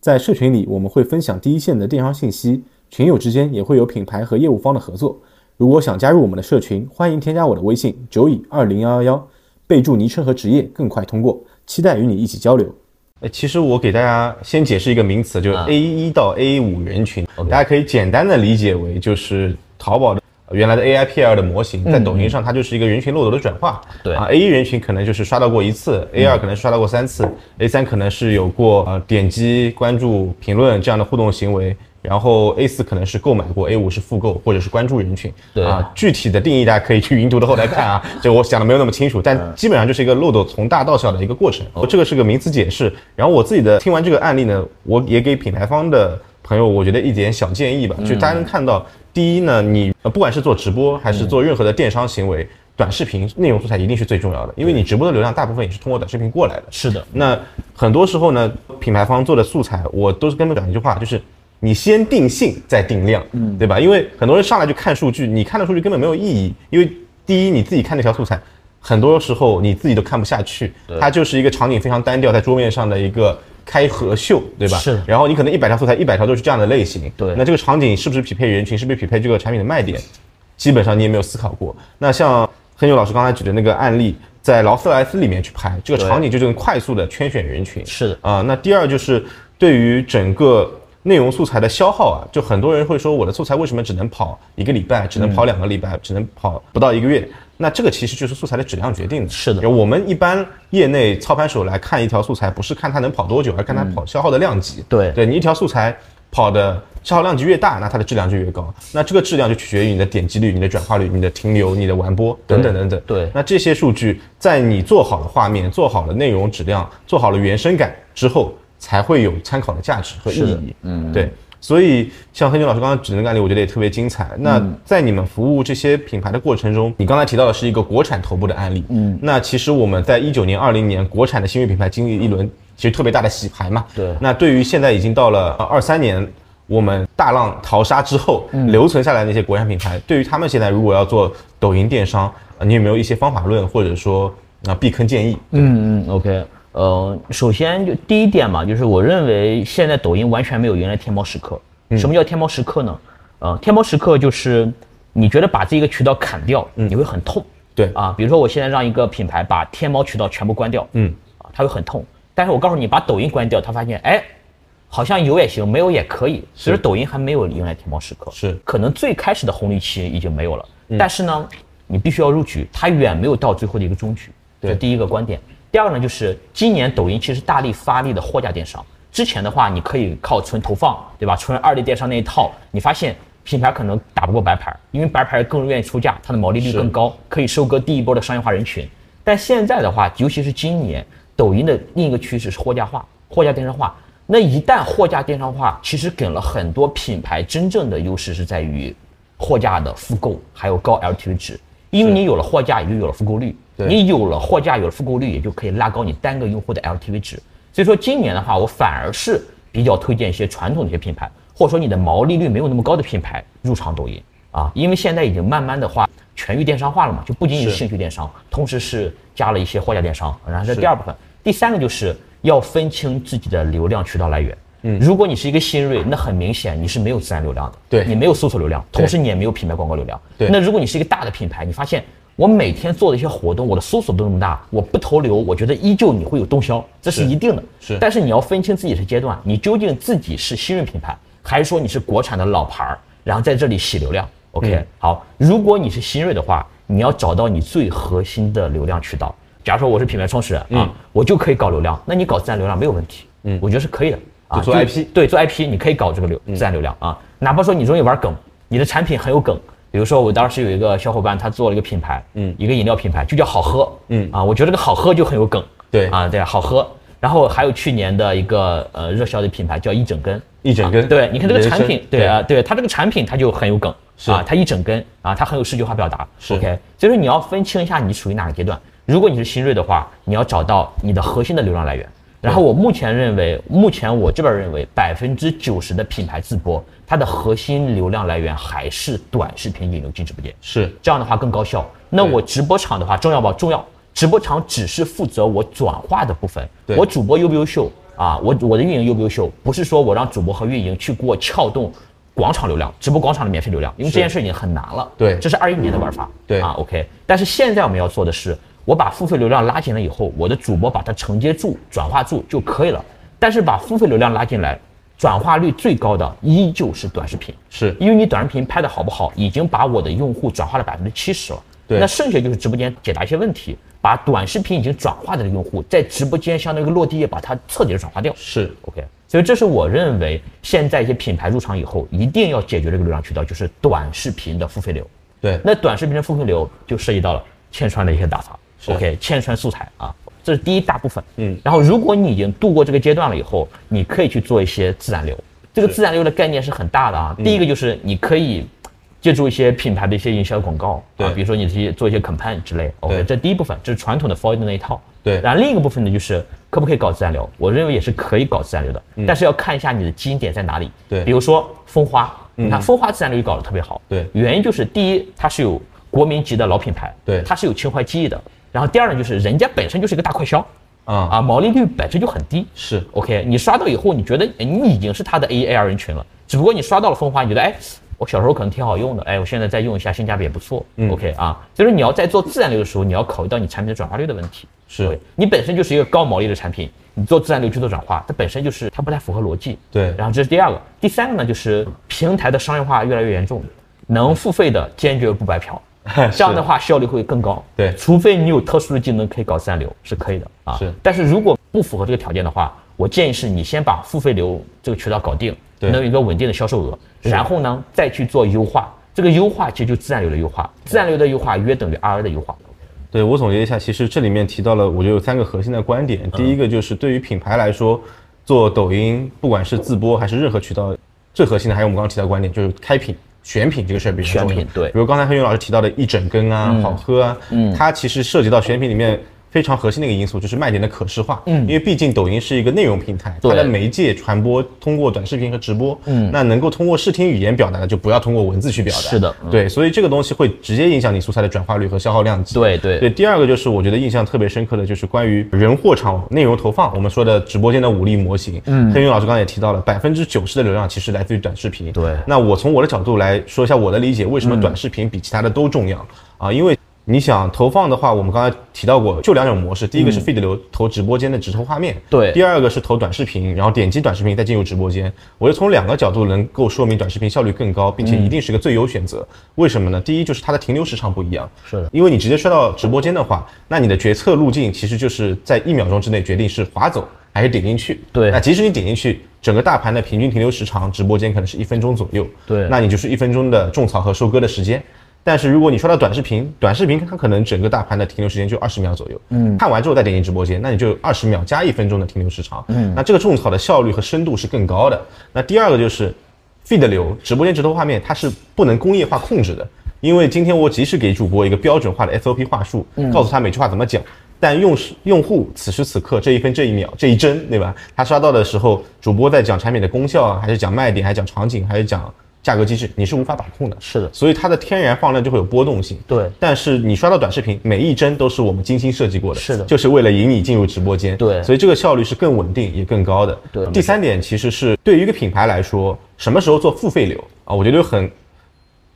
在社群里我们会分享第一线的电商信息，群友之间也会有品牌和业务方的合作。如果想加入我们的社群，欢迎添加我的微信九乙二零幺幺幺，备注昵称和职业更快通过，期待与你一起交流。呃，其实我给大家先解释一个名词，就是啊。A 一到 A 五人群。大家可以简单的理解为就是淘宝的呃原来的 AIPL 的模型，在抖音上它就是一个人群漏斗的转化。嗯对。啊，A 一人群可能就是刷到过一次，A 二可能刷到过三次，A 三可能是有过呃点击、关注、评论这样的互动行为。然后 A 四可能是购买过，A 五是复购或者是关注人群。对啊，具体的定义大家可以去云图的后台看啊，(laughs) 就我想的没有那么清楚，但基本上就是一个漏斗从大到小的一个过程。这个是个名词解释。然后我自己的听完这个案例呢，我也给品牌方的朋友，我觉得一点小建议吧，就大家能看到，第一呢，你呃不管是做直播还是做任何的电商行为，短视频内容素材一定是最重要的，因为你直播的流量大部分也是通过短视频过来的。是的，那很多时候呢，品牌方做的素材，我都是跟他们讲一句话，就是你先定性再定量，嗯，对吧？因为很多人上来就看数据，你看的数据根本没有意义，因为第一你自己看那条素材，很多时候你自己都看不下去，它就是一个场景非常单调，在桌面上的一个。开合秀，对吧？是然后你可能一百条素材，一百条都是这样的类型。对那这个场景是不是匹配人群，是不是匹配这个产品的卖点？基本上你也没有思考过。那像黑牛老师刚才举的那个案例，在劳斯莱斯里面去拍这个场景，就这种快速的圈选人群。是的啊、那第二就是对于整个内容素材的消耗啊，就很多人会说我的素材为什么只能跑一个礼拜，只能跑两个礼拜，只能跑不到一个月？那这个其实就是素材的质量决定的。是的我们一般业内操盘手来看一条素材，不是看它能跑多久，而看它跑消耗的量级。对对你一条素材跑的消耗量级越大，那它的质量就越高。那这个质量就取决于你的点击率、你的转化率、你的停留、你的完播等等等等。对那这些数据在你做好了画面、做好了内容质量、做好了原生感之后，才会有参考的价值和意义。嗯，对。所以像黑牛老师刚刚举的那个案例，我觉得也特别精彩。那在你们服务这些品牌的过程中，你刚才提到的是一个国产头部的案例。嗯，那其实我们在一九年、二零年，国产的新锐品牌经历一轮其实特别大的洗牌嘛。对那对于现在已经到了二三年，我们大浪淘沙之后、留存下来的那些国产品牌，对于他们现在如果要做抖音电商，呃你有没有一些方法论或者说啊、避坑建议？嗯嗯，OK，呃，首先就第一点嘛，就是我认为现在抖音完全没有原来天猫时刻。什么叫天猫时刻呢？呃，天猫时刻就是你觉得把这个渠道砍掉，你会很痛。对啊，比如说我现在让一个品牌把天猫渠道全部关掉，嗯，啊，它会很痛。但是我告诉你，把抖音关掉，他发现，哎，好像有也行，没有也可以。其实抖音还没有迎来天猫时刻，是可能最开始的红利期已经没有了，但是呢，你必须要入局，它远没有到最后的一个终局。对这第一个观点。第二个呢，就是今年抖音其实大力发力的货架电商。之前的话，你可以靠纯投放，对吧？纯二类电商那一套，你发现品牌可能打不过白牌，因为白牌更愿意出价，它的毛利率更高，可以收割第一波的商业化人群。但现在的话，尤其是今年，抖音的另一个趋势是货架化、货架电商化。那一旦货架电商化，其实给了很多品牌真正的优势是在于货架的复购，还有高 LTV 值。因为你有了货架，也就有了复购率。对你有了货架，有了复购率，也就可以拉高你单个用户的 LTV 值。所以说今年的话，我反而是比较推荐一些传统的一些品牌，或者说你的毛利率没有那么高的品牌入场抖音啊，因为现在已经慢慢的话全域电商化了嘛，就不仅仅是是兴趣电商，同时是加了一些货架电商，然后这第二部分。第三个就是要分清自己的流量渠道来源。嗯，如果你是一个新锐，那很明显你是没有自然流量的，对你没有搜索流量，同时你也没有品牌广告流量。对那如果你是一个大的品牌，你发现我每天做的一些活动，我的搜索都那么大，我不投流，我觉得依旧你会有动销，这是是一定的。是但是你要分清自己的阶段，你究竟自己是新锐品牌，还是说你是国产的老牌儿，然后在这里洗流量？OK，、嗯好，如果你是新锐的话，你要找到你最核心的流量渠道。假如说我是品牌创始人嗯啊，我就可以搞流量，那你搞自然流量没有问题，嗯，我觉得是可以的啊。做 IP 对，做 IP 你可以搞这个流自然流量啊，哪怕说你容易玩梗，你的产品很有梗。比如说，我当时有一个小伙伴，他做了一个品牌，嗯，一个饮料品牌，就叫好喝，嗯。啊，我觉得这个好喝就很有梗，对。啊，对，好喝。然后还有去年的一个呃热销的品牌叫一整根，一整根。啊对，你看这个产品，对啊，对。它这个产品它就很有梗，是。啊，它一整根。啊，它很有视觉化表达。是，OK，所以说你要分清一下你属于哪个阶段。如果你是新锐的话，你要找到你的核心的流量来源。然后我目前认为，目前我这边认为百分之九十的品牌自播，它的核心流量来源还是短视频引流进直播间。是这样的话更高效。那我直播场的话重要不重要？直播场只是负责我转化的部分，对我主播优不优秀啊？我我的运营优不优秀？不是说我让主播和运营去给我撬动广场流量，直播广场的免费流量，因为这件事已经很难了。对这是二一年的玩法。对啊，OK。但是现在我们要做的是，我把付费流量拉进来以后，我的主播把它承接住、转化住就可以了。但是把付费流量拉进来，转化率最高的依旧是短视频。是因为你短视频拍的好不好，已经把我的用户转化了百分之七十了。对那剩下就是直播间解答一些问题，把短视频已经转化的用户在直播间相当于一个落地页，把它彻底的转化掉。是 OK，所以这是我认为现在一些品牌入场以后一定要解决这个流量渠道，就是短视频的付费流。对那短视频的付费流就涉及到了嵌穿的一些打法是，OK，嵌穿素材啊，这是第一大部分。嗯然后如果你已经度过这个阶段了以后，你可以去做一些自然流。这个自然流的概念是很大的啊。第一个就是你可以借助一些品牌的一些营销广告，对啊，比如说你去做一些 campaign 之类。OK，这第一部分，这是传统的 f o r d 那一套。对然后另一个部分呢，就是可不可以搞自然流？我认为也是可以搞自然流的，但是要看一下你的基因点在哪里。嗯对嗯比如说蜂花，你看风花自然流就搞得特别好。对原因就是第一，它是有国民级的老品牌，对它是有情怀记忆的。然后第二呢，就是人家本身就是一个大快销，啊啊，毛利率本身就很低。是 OK，你刷到以后，你觉得哎你已经是他的 A A R 人群了，只不过你刷到了风花，你觉得哎，我小时候可能挺好用的，哎，我现在再用一下，性价比也不错。嗯 OK 啊，所以说你要在做自然流的时候，你要考虑到你产品的转化率的问题。是对你本身就是一个高毛利的产品，你做自然流去做转化，它本身就是它不太符合逻辑。对然后这是第二个，第三个呢，就是平台的商业化越来越严重，能付费的坚决不白嫖。(laughs) 这样的话效率会更高。对除非你有特殊的技能可以搞自然流，是可以的啊。是但是如果不符合这个条件的话，我建议是你先把付费流这个渠道搞定，能有一个稳定的销售额，然后呢再去做优化。这个优化其实就自然流的优化，自然流的优化约等于 RA 的优化。对我总结一下，其实这里面提到了，我觉得有三个核心的观点。第一个就是对于品牌来说，做抖音，不管是自播还是任何渠道，最核心的还有我们刚刚提到的观点，就是开品、选品这个事儿比较重要。选品对比如刚才何云老师提到的一整根啊、好喝啊，嗯，它其实涉及到选品里面。非常核心的一个因素就是卖点的可视化，嗯，因为毕竟抖音是一个内容平台，它的媒介传播通过短视频和直播，嗯，那能够通过视听语言表达的，就不要通过文字去表达，是的嗯。对，所以这个东西会直接影响你素材的转化率和消耗量级，对对。对，第二个就是我觉得印象特别深刻的就是关于人货场内容投放，我们说的直播间的武力模型。嗯，黑云老师刚才也提到了，百分之九十的流量其实来自于短视频。对。那我从我的角度来说一下我的理解，为什么短视频比其他的都重要、啊？因为你想投放的话，我们刚才提到过，就两种模式，第一个是 feed 流投直播间的直投画面，对第二个是投短视频，然后点击短视频再进入直播间。我就从两个角度能够说明短视频效率更高，并且一定是个最优选择。为什么呢？第一就是它的停留时长不一样，是的因为你直接刷到直播间的话，那你的决策路径其实就是在一秒钟之内决定是划走还是点进去。对那即使你点进去，整个大盘的平均停留时长，直播间可能是一分钟左右。对那你就是一分钟的种草和收割的时间。但是如果你刷到短视频，短视频它可能整个大盘的停留时间就二十秒左右，嗯，看完之后再点进直播间，那你就二十秒加一分钟的停留时长，嗯，那这个种草的效率和深度是更高的。那第二个就是 feed 流直播间直投画面，它是不能工业化控制的，因为今天我即使给主播一个标准化的 SOP 话术，告诉他每句话怎么讲，但用时用户此时此刻这一分这一秒这一帧，对吧？他刷到的时候，主播在讲产品的功效啊，还是讲卖点，还是讲场景，还是讲价格机制，你是无法把控的。是的所以它的天然放量就会有波动性。对但是你刷到短视频，每一帧都是我们精心设计过的，是的就是为了引你进入直播间。对所以这个效率是更稳定也更高的。对第三点其实是对于一个品牌来说，什么时候做付费流啊？我觉得很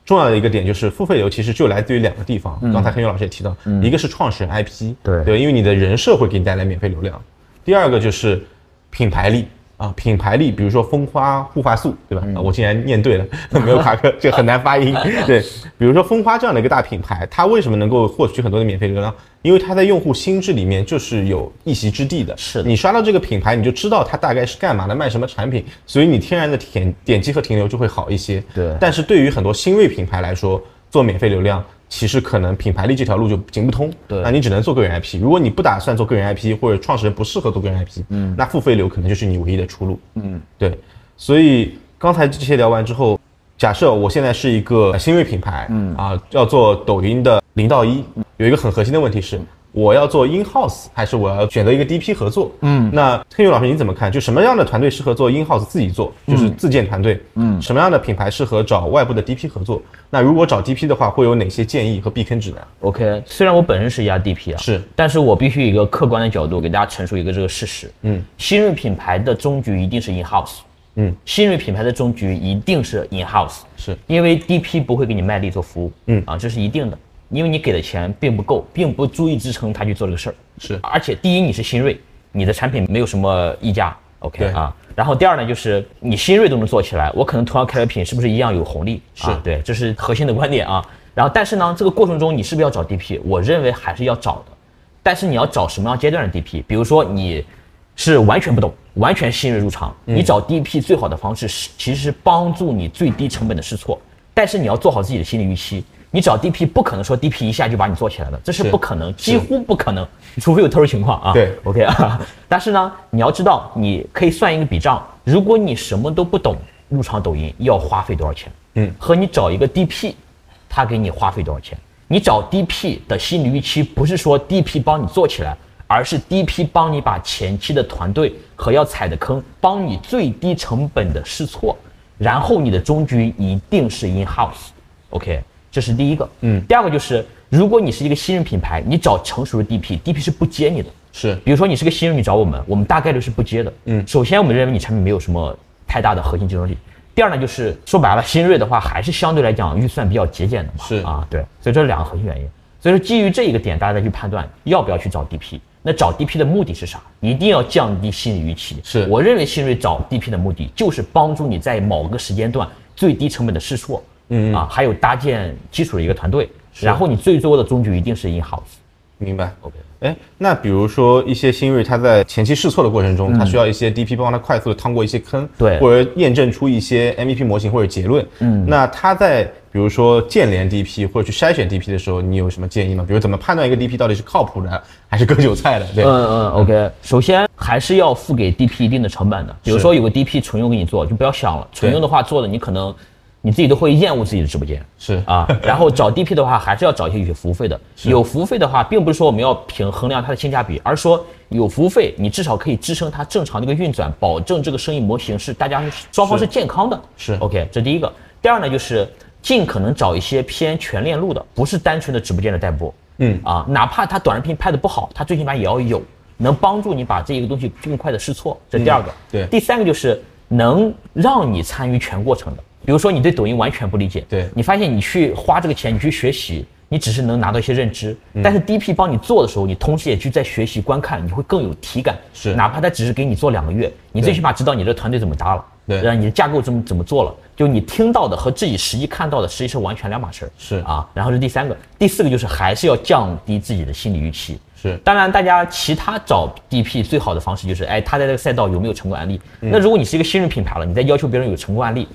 重要的一个点就是付费流其实就来自于两个地方。刚才黑牛老师也提到，一个是创始人 IP，对对，因为你的人设会给你带来免费流量。第二个就是品牌力啊，品牌力，比如说蜂花护发素，对吧？啊我竟然念对了，没有卡壳，这很难发音。对，比如说蜂花这样的一个大品牌，它为什么能够获取很多的免费流量？因为它在用户心智里面就是有一席之地的。是的你刷到这个品牌，你就知道它大概是干嘛的，卖什么产品，所以你天然的点点击和停留就会好一些。对但是对于很多新锐品牌来说，做免费流量。其实可能品牌力这条路就行不通，对。那你只能做个人 IP。如果你不打算做个人 IP，或者创始人不适合做个人 IP，嗯，那付费流可能就是你唯一的出路，嗯，对。所以刚才这些聊完之后，假设我现在是一个新锐品牌，嗯。啊，要做抖音的零到一，有一个很核心的问题是，我要做 in house 还是我要选择一个 DP 合作？嗯，那黑宇老师你怎么看？就什么样的团队适合做 in house 自己做，就是自建团队？嗯，什么样的品牌适合找外部的 DP 合作？那如果找 DP 的话，会有哪些建议和避坑指南？OK，虽然我本身是一家 DP 啊，是但是我必须以一个客观的角度给大家陈述一个这个事实。嗯，新锐品牌的终局一定是 in house。嗯，新锐品牌的终局一定是 in house，是因为 DP 不会给你卖力做服务。嗯啊，这是一定的，因为你给的钱并不够，并不足以支撑他去做这个事儿。是而且第一你是新锐，你的产品没有什么溢价，OK 啊。然后第二呢，就是你新锐都能做起来，我可能同样开的品是不是一样有红利？是啊对，这是核心的观点啊。然后但是呢，这个过程中你是不是要找 DP？我认为还是要找的，但是你要找什么样阶段的 DP？比如说你是完全不懂，完全新锐入场，你找 DP 最好的方式是其实是帮助你最低成本的试错，但是你要做好自己的心理预期。你找 DP 不可能说 DP 一下就把你做起来了，这是是不可能，几乎不可能，除非有特殊情况啊。对，OK (laughs) 啊。但是呢，你要知道，你可以算一个笔账，如果你什么都不懂，入场抖音要花费多少钱？嗯和你找一个 DP，他给你花费多少钱？你找 DP 的心理预期不是说 DP 帮你做起来，而是 DP 帮你把前期的团队和要踩的坑，帮你最低成本的试错，然后你的终局一定是 in house，OK，、这是第一个。嗯第二个就是，如果你是一个新人品牌，你找成熟的 DP，DP 是不接你的。是比如说你是个新人，你找我们，我们大概率是不接的。嗯首先我们认为你产品没有什么太大的核心竞争力。第二呢，就是说白了，新锐的话还是相对来讲预算比较节俭的嘛。是啊，对，所以这是两个核心原因。所以说基于这一个点，大家再去判断要不要去找 DP。那找 DP 的目的是啥？一定要降低心理预期。是我认为新锐找 DP 的目的就是帮助你在某个时间段最低成本的试错，嗯啊，还有搭建基础的一个团队，然后你最终的终局一定是 in house。明白。OK。哎，那比如说一些新锐，他在前期试错的过程中，他需要一些 DP 帮他快速的趟过一些坑，对或者验证出一些 MVP 模型或者结论。嗯，那他在比如说建联 DP 或者去筛选 DP 的时候，你有什么建议吗？比如怎么判断一个 DP 到底是靠谱的还是割韭菜的？对，嗯嗯，OK。首先还是要付给 DP 一定的成本的，比如说有个 DP 纯用给你做，就不要想了，纯用的话做的你可能你自己都会厌恶自己的直播间。是啊，然后找 DP 的话，还是要找一些有服务费的。(laughs) 有服务费的话，并不是说我们要评衡量它的性价比，而是说有服务费，你至少可以支撑它正常的一个运转，保证这个生意模型是大家是双方是健康的。是 OK，这第一个。第二呢，就是尽可能找一些偏全链路的，不是单纯的直播间的代播。嗯啊，哪怕他短视频拍的不好，他最起码也要有能帮助你把这一个东西更快的试错。这第二个。对第三个就是能让你参与全过程的，比如说你对抖音完全不理解，对你发现你去花这个钱，你去学习，你只是能拿到一些认知，嗯但是 DP 帮你做的时候，你同时也去在学习观看，你会更有体感。是哪怕他只是给你做两个月，你最起码知道你这团队怎么搭了，对让你的架构怎么怎么做了，就你听到的和自己实际看到的，实际是完全两码事儿。是啊，然后是第三个，第四个就是还是要降低自己的心理预期。是当然，大家其他找 DP 最好的方式就是，哎，他在这个赛道有没有成功案例？嗯那如果你是一个新人品牌了，你在要求别人有成功案例，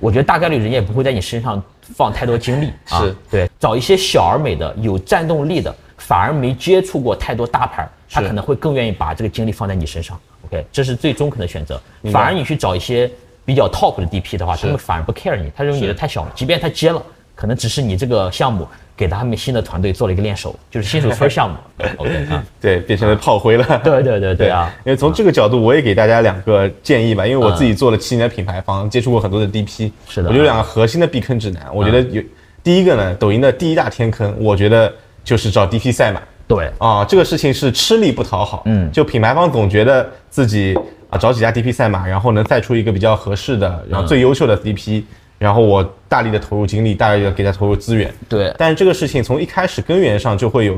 我觉得大概率人家也不会在你身上放太多精力啊。是对，找一些小而美的、有战斗力的，反而没接触过太多大牌儿，他可能会更愿意把这个精力放在你身上。OK，这是最中肯的选择。反而你去找一些比较 top 的 DP 的话，他们反而不 care 你，他认为你的太小了，即便他接了。可能只是你这个项目给他们新的团队做了一个练手，就是新手村 (laughs) 项目。OK 啊，(laughs) 对，变成了炮灰了。(laughs) 对对对对啊，因为从这个角度，我也给大家两个建议吧。因为我自己做了七年的品牌方，接触过很多的 DP，是的我觉得两个核心的避坑指南，我觉得有第一个呢，抖音的第一大天坑，我觉得就是找 DP 赛马。对啊，这个事情是吃力不讨好。嗯就品牌方总觉得自己啊找几家 DP 赛马，然后能赛出一个比较合适的，然后最优秀的 DP，、然后我大力的投入精力，大力的给他投入资源。对但是这个事情从一开始根源上就会有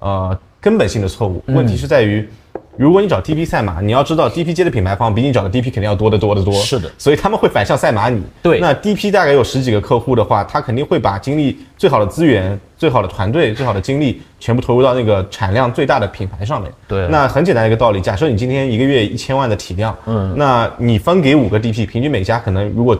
呃根本性的错误。嗯问题是在于，如果你找 DP 赛马，你要知道 DP 接的品牌方比你找的 DP 肯定要多得多得多。是的所以他们会反向赛马你。对那 DP 大概有十几个客户的话，他肯定会把精力、最好的资源、最好的团队、最好的精力全部投入到那个产量最大的品牌上面。对那很简单的一个道理，假设你今天一个月一千万的体量，嗯，那你分给五个 DP，平均每家可能如果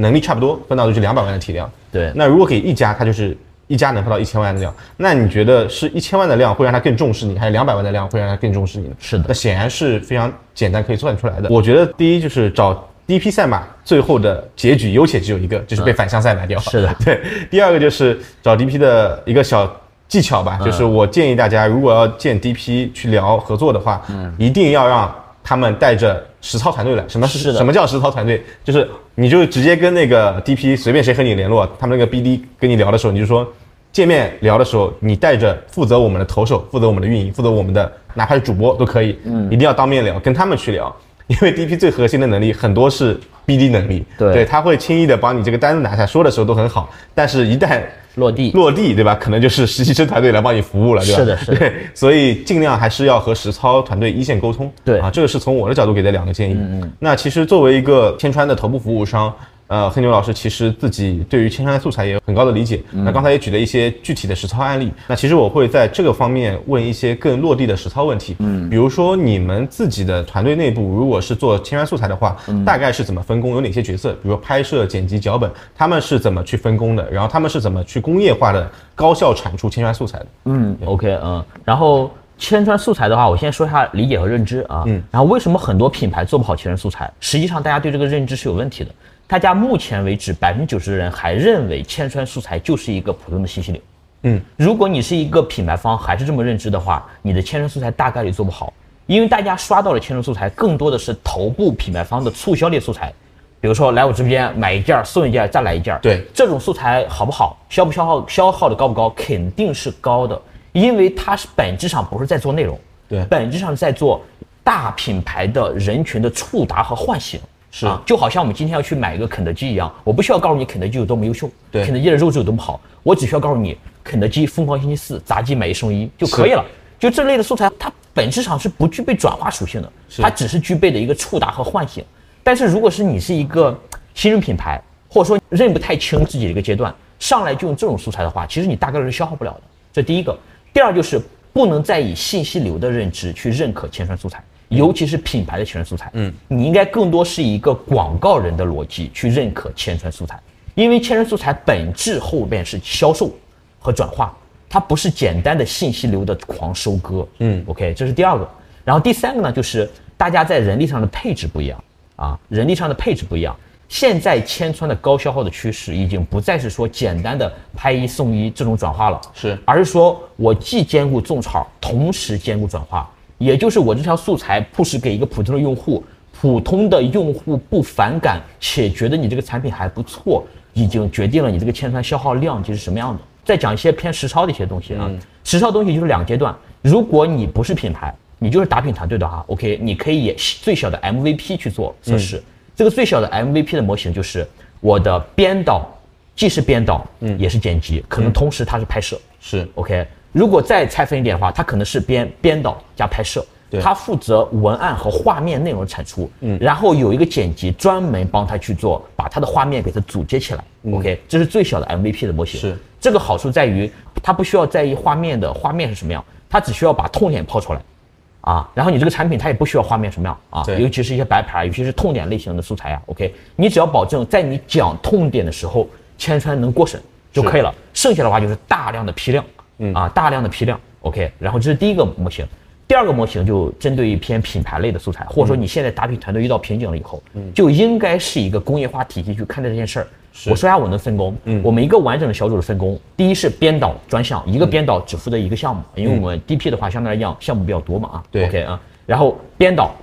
能力差不多，分到就是两百万的体量。对那如果给一家，它就是一家能分到一千万的量，那你觉得是一千万的量会让他更重视你，还是两百万的量会让他更重视你呢？是的那显然是非常简单可以算出来的。我觉得第一就是找 DP 赛马，最后的结局有且只有一个，就是被反向赛买掉。是的 (laughs) 对。第二个就是找 DP 的一个小技巧嗯吧，就是我建议大家，如果要见 DP 去聊合作的话，嗯一定要让他们带着实操团队来。什么是什么叫实操团队？就是你就直接跟那个 DP 随便谁和你联络，他们那个 BD 跟你聊的时候，你就说。见面聊的时候，你带着负责我们的投手、负责我们的运营、负责我们的哪怕是主播都可以，嗯，一定要当面聊，跟他们去聊，因为 DP 最核心的能力很多是 BD 能力，对他会轻易的把你这个单子拿下，说的时候都很好，但是一旦落地落地，对吧？可能就是实习生团队来帮你服务了，对吧？是的是的对，所以尽量还是要和实操团队一线沟通。对啊，这个是从我的角度给的两个建议。嗯嗯。那其实作为一个天川的头部服务商。呃，黑牛老师其实自己对于千川素材也有很高的理解。那刚才也举了一些具体的实操案例。那其实我会在这个方面问一些更落地的实操问题。嗯，比如说你们自己的团队内部，如果是做千川素材的话，大概是怎么分工？有哪些角色？比如拍摄、剪辑、脚本，他们是怎么去分工的？然后他们是怎么去工业化的高效产出千川素材的？嗯，OK，嗯，然后千川素材的话，我先说一下理解和认知啊，嗯，然后为什么很多品牌做不好千川素材？实际上大家对这个认知是有问题的。大家目前为止，百分之九十的人还认为千川素材就是一个普通的信息流。嗯，如果你是一个品牌方还是这么认知的话，你的千川素材大概率做不好，因为大家刷到的千川素材更多的是头部品牌方的促销类素材，比如说来我直播间买一件送一件再来一件，对。这种素材好不好，消不消耗，消耗的高不高，肯定是高的，因为它是本质上不是在做内容，对。本质上是在做大品牌的人群的触达和唤醒。是啊，就好像我们今天要去买一个肯德基一样，我不需要告诉你肯德基有多么优秀，对肯德基的肉质有多么好，我只需要告诉你肯德基疯狂星期四炸鸡买一送一就可以了。就这类的素材，它本质上是不具备转化属性的，它只是具备的一个触达和唤醒。但是如果是你是一个新人品牌，或者说认不太清自己的一个阶段，上来就用这种素材的话，其实你大概率是消耗不了的。这第一个。第二就是不能再以信息流的认知去认可千川素材，尤其是品牌的千川素材。嗯，你应该更多是一个广告人的逻辑去认可千川素材，因为千川素材本质后面是销售和转化，它不是简单的信息流的狂收割。嗯，OK，这是第二个。然后第三个呢，就是大家在人力上的配置不一样啊，人力上的配置不一样。现在千川的高消耗的趋势已经不再是说简单的拍一送一这种转化了，是而是说我既兼顾种草，同时兼顾转化，也就是我这条素材 push 给一个普通的用户，普通的用户不反感，且觉得你这个产品还不错，已经决定了你这个千川消耗量级是什么样的。再讲一些偏实操的一些东西啊，实操东西就是两个阶段。如果你不是品牌，你就是打品团队的话，OK，你可以以最小的 MVP 去做测试。这个最小的 MVP 的模型就是我的编导，既是编导，嗯，也是剪辑，可能同时它是拍摄。是 OK，如果再拆分一点的话，他可能是编编导加拍摄，对。它负责文案和画面内容产出，嗯，然后有一个剪辑专门帮他去做，把他的画面给它组接起来、o k 这是最小的 MVP 的模型。是。这个好处在于，他不需要在意画面的画面是什么样，他只需要把痛点抛出来。啊，然后你这个产品它也不需要画面什么样啊，对。尤其是一些白牌，尤其是痛点类型的素材啊，OK，你只要保证在你讲痛点的时候，千川能过审就可以了，剩下的话就是大量的批量，嗯。啊，大量的批量，OK，然后这是第一个模型，第二个模型就针对于偏品牌类的素材，或者说你现在打品团队遇到瓶颈了以后，嗯。就应该是一个工业化体系去看待这件事儿，我说一下我们的分工，嗯，我们一个完整的小组的分工，第一是编导专项，一个编导只负责一个项目，因为我们 DP 的话相对来讲项目比较多嘛啊，对，OK 啊，然后编导，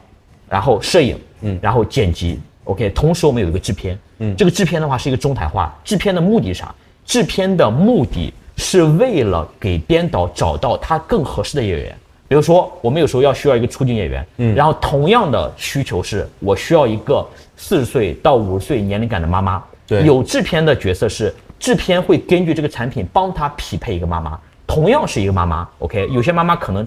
然后摄影，嗯，然后剪辑，OK，同时我们有一个制片，嗯，这个制片的话是一个中台化，制片的目的是啥？制片的目的是为了给编导找到他更合适的演员。比如说，我们有时候要需要一个出镜演员，嗯，然后同样的需求是我需要一个四十岁到五十岁年龄感的妈妈，对。有制片的角色是制片会根据这个产品帮他匹配一个妈妈，同样是一个妈妈，OK，有些妈妈可能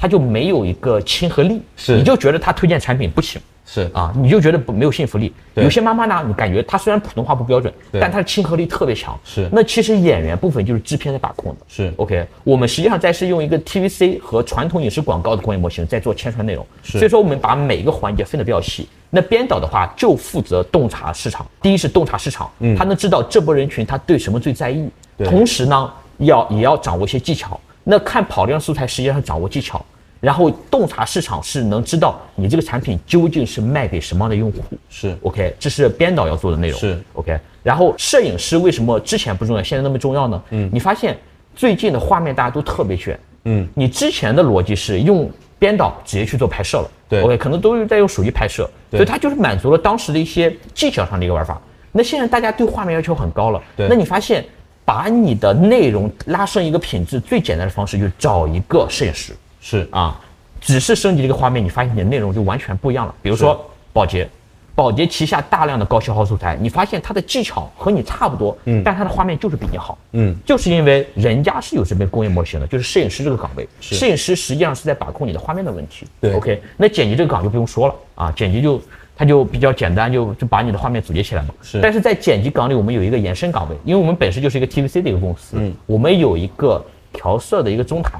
她就没有一个亲和力，是。你就觉得他推荐产品不行，是。啊，你就觉得不没有信服力。有些妈妈呢，你感觉她虽然普通话不标准，对。但她的亲和力特别强。是。那其实演员部分就是制片在把控的。是。OK，我们实际上在是用一个 TVC 和传统影视广告的工业模型在做宣传内容，是。所以说我们把每一个环节分得比较细。那编导的话就负责洞察市场，第一是洞察市场，嗯，他能知道这波人群他对什么最在意，对。同时呢要也要掌握一些技巧。那看跑量素材实际上是掌握技巧，然后洞察市场是能知道你这个产品究竟是卖给什么样的用户，是 OK，这是编导要做的内容。是 OK，然后摄影师为什么之前不重要，现在那么重要呢？嗯，你发现最近的画面大家都特别卷。嗯，你之前的逻辑是用编导直接去做拍摄了。对，OK，可能都是在用手机拍摄，对所以它就是满足了当时的一些技巧上的一个玩法。那现在大家对画面要求很高了，对那你发现把你的内容拉升一个品质，最简单的方式就是找一个摄影师。是。啊，只是升级这个画面，你发现你的内容就完全不一样了。比如说宝洁，宝洁旗下大量的高消耗素材，你发现它的技巧和你差不多，嗯，但它的画面就是比你好，嗯，就是因为人家是有这边工业模型的，就是摄影师这个岗位，是。摄影师实际上是在把控你的画面的问题。对，OK，那剪辑这个岗就不用说了。啊，剪辑就。它就比较简单，就就把你的画面组接起来嘛。是但是在剪辑岗里，我们有一个延伸岗位，因为我们本身就是一个 TVC 的一个公司，嗯，我们有一个调色的一个中台，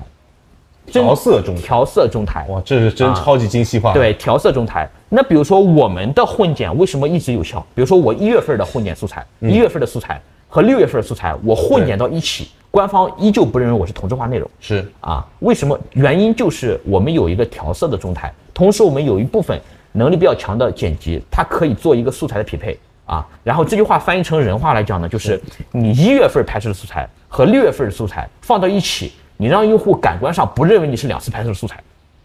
调色中台调色中台，哇，这是真啊超级精细化。，对，调色中台。那比如说我们的混剪为什么一直有效？比如说我一月份的混剪素材，嗯一、月份的素材和六月份的素材，我混剪到一起，官方依旧不认为我是同质化内容。是啊，为什么？原因就是我们有一个调色的中台，同时我们有一部分能力比较强的剪辑，它可以做一个素材的匹配啊。然后这句话翻译成人话来讲呢，就是你一月份拍摄的素材和六月份的素材放到一起，你让用户感官上不认为你是两次拍摄的素材，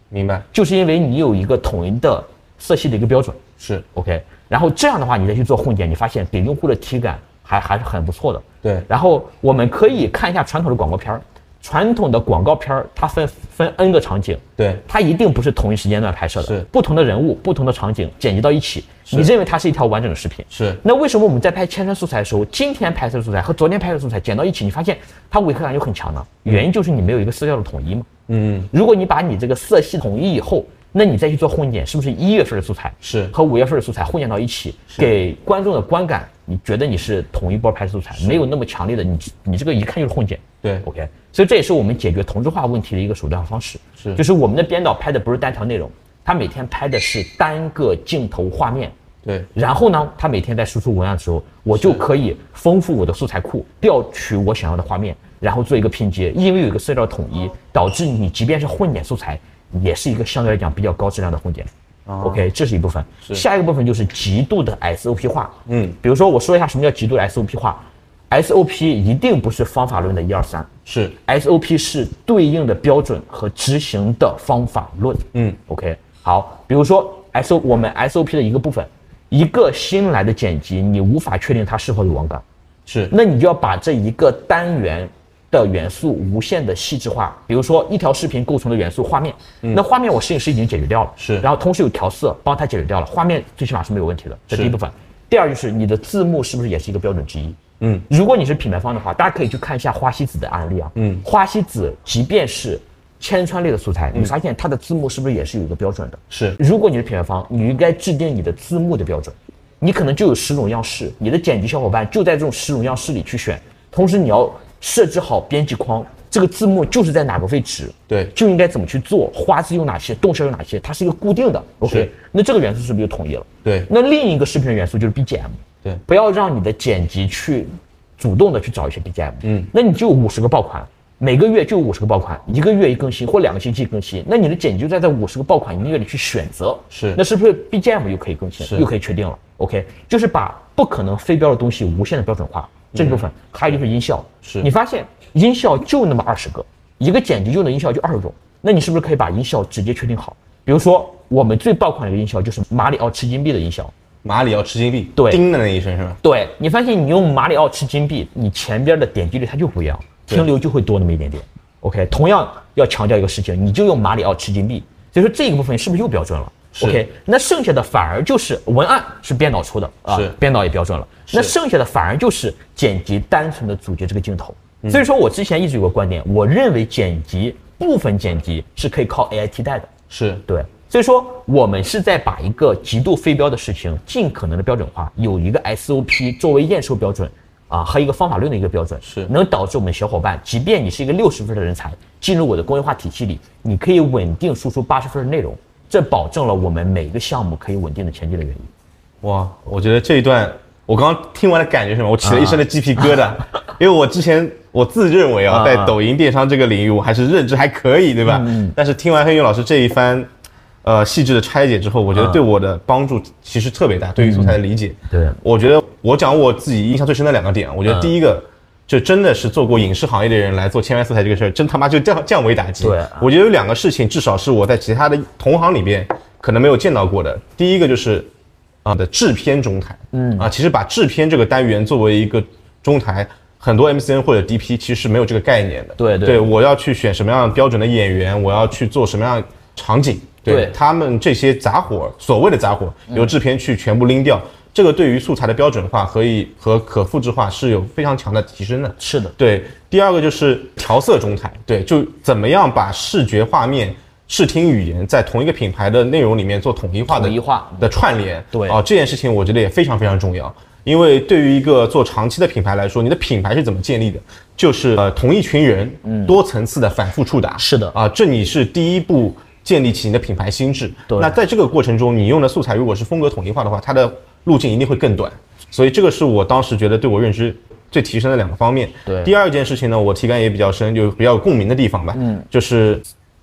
明白，就是因为你有一个统一的色系的一个标准。是 OK，然后这样的话，你再去做混剪，你发现给用户的体感还还是很不错的。对然后我们可以看一下传统的广告片儿，传统的广告片儿它分分 N 个场景，对。它一定不是同一时间段拍摄的，是。不同的人物、不同的场景剪辑到一起，你认为它是一条完整的视频。是。那为什么我们在拍千山素材的时候，今天拍摄的素材和昨天拍摄的素材剪到一起，你发现它违和感又很强呢？原因就是你没有一个色调的统一嘛。嗯，如果你把你这个色系统一以后，那你再去做混剪，是不是一月份的素材是和五月份的素材混剪到一起，给观众的观感，你觉得你是同一波拍摄素材，没有那么强烈的，你你这个一看就是混剪。对，OK，所以这也是我们解决同质化问题的一个手段和方式。是就是我们的编导拍的不是单条内容，他每天拍的是单个镜头画面。对然后呢，他每天在输出文案的时候，我就可以丰富我的素材库，调取我想要的画面，然后做一个拼接。因为有一个色调统一，导致你即便是混剪素材，也是一个相对来讲比较高质量的混剪。OK，这是一部分。下一个部分就是极度的 SOP 化。嗯，比如说我说一下什么叫极度的 SOP 化。SOP 一定不是方法论的一二三，是 SOP 是对应的标准和执行的方法论。嗯，OK，好，比如说 SO 我们 SOP 的一个部分，一个新来的剪辑，你无法确定它是否有网感，是那你就要把这一个单元的元素无限的细致化。比如说一条视频构成的元素画面，那画面我摄影师已经解决掉了，嗯是然后同时有调色帮他解决掉了，画面最起码是没有问题的，这是第一部分。第二就是你的字幕是不是也是一个标准之一？嗯，如果你是品牌方的话，大家可以去看一下花西子的案例啊。嗯花西子即便是千川类的素材，你发现它的字幕是不是也是有一个标准的？是如果你是品牌方，你应该制定你的字幕的标准。你可能就有十种样式，你的剪辑小伙伴就在这种十种样式里去选，同时你要设置好编辑框，这个字幕就是在哪个位置，对。就应该怎么去做，花字有哪些，动效有哪些，它是一个固定的。OK，那这个元素是不是就统一了？对。那另一个视频的元素就是 BGM，对。不要让你的剪辑去主动的去找一些 BGM，嗯，那你就有五十个爆款，每个月就有五十个爆款，一个月一更新或两个星期一更新，那你的剪辑就在这五十个爆款音乐里去选择，是。那是不是 BGM 又可以更新，是。又可以确定了？OK，就是把不可能非标的东西无限的标准化，这一部分。还有就是音效，是你发现音效就那么二十个，一个剪辑用的音效就二十种，那你是不是可以把音效直接确定好？比如说我们最爆款的一个音效就是马里奥吃金币的音效。马里奥吃金币，对叮的那一声是吧？对你发现你用马里奥吃金币，你前边的点击率它就不一样，停留就会多那么一点点。OK，同样要强调一个事情，你就用马里奥吃金币，所以说这个部分是不是又标准了是？OK，那剩下的反而就是文案是编导出的啊，编导也标准了，那剩下的反而就是剪辑单纯的组接这个镜头。嗯所以说我之前一直有个观点，我认为剪辑部分剪辑是可以靠 AI 替代的。是对，所以说我们是在把一个极度非标的事情尽可能的标准化，有一个 SOP 作为验收标准啊，和一个方法论的一个标准，是能导致我们小伙伴，即便你是一个六十分的人才，进入我的工业化体系里，你可以稳定输出八十分的内容，这保证了我们每一个项目可以稳定的前进的原因。哇，我觉得这一段我刚刚听完的感觉是什么？我起了一身的鸡皮疙瘩，(laughs) 因为我之前我自认为啊，啊在抖音电商这个领域，我还是认知还可以，对吧？但是听完黑云老师这一番。呃，细致的拆解之后，我觉得啊对我的帮助其实特别大，对于素材的理解。对我觉得我讲我自己印象最深的两个点，我觉得嗯第一个，就真的是做过影视行业的人来做千元素材这个事儿，真他妈就降降维打击。对我觉得有两个事情，至少是我在其他的同行里边可能没有见到过的。第一个就是啊的制片中台，嗯啊，其实把制片这个单元作为一个中台，很多 MCN 或者 DP 其实是没有这个概念的。对对对，我要去选什么样标准的演员，我要去做什么样场景，对他们这些杂活，所谓的杂活，由制片去全部拎掉。这个对于素材的标准化和以和可复制化是有非常强的提升的。是的，对，第二个就是调色中台，对，就怎么样把视觉画面、视听语言在同一个品牌的内容里面做统一化的统一化的串联。对啊，这件事情我觉得也非常非常重要，因为对于一个做长期的品牌来说，你的品牌是怎么建立的？就是呃同一群人，多层次的反复触达。嗯是的啊，这你是第一步。建立起你的品牌心智，对那在这个过程中，你用的素材如果是风格统一化的话，它的路径一定会更短，所以这个是我当时觉得对我认知最提升的两个方面。对第二件事情呢，我体感也比较深，就比较有共鸣的地方吧。嗯，就是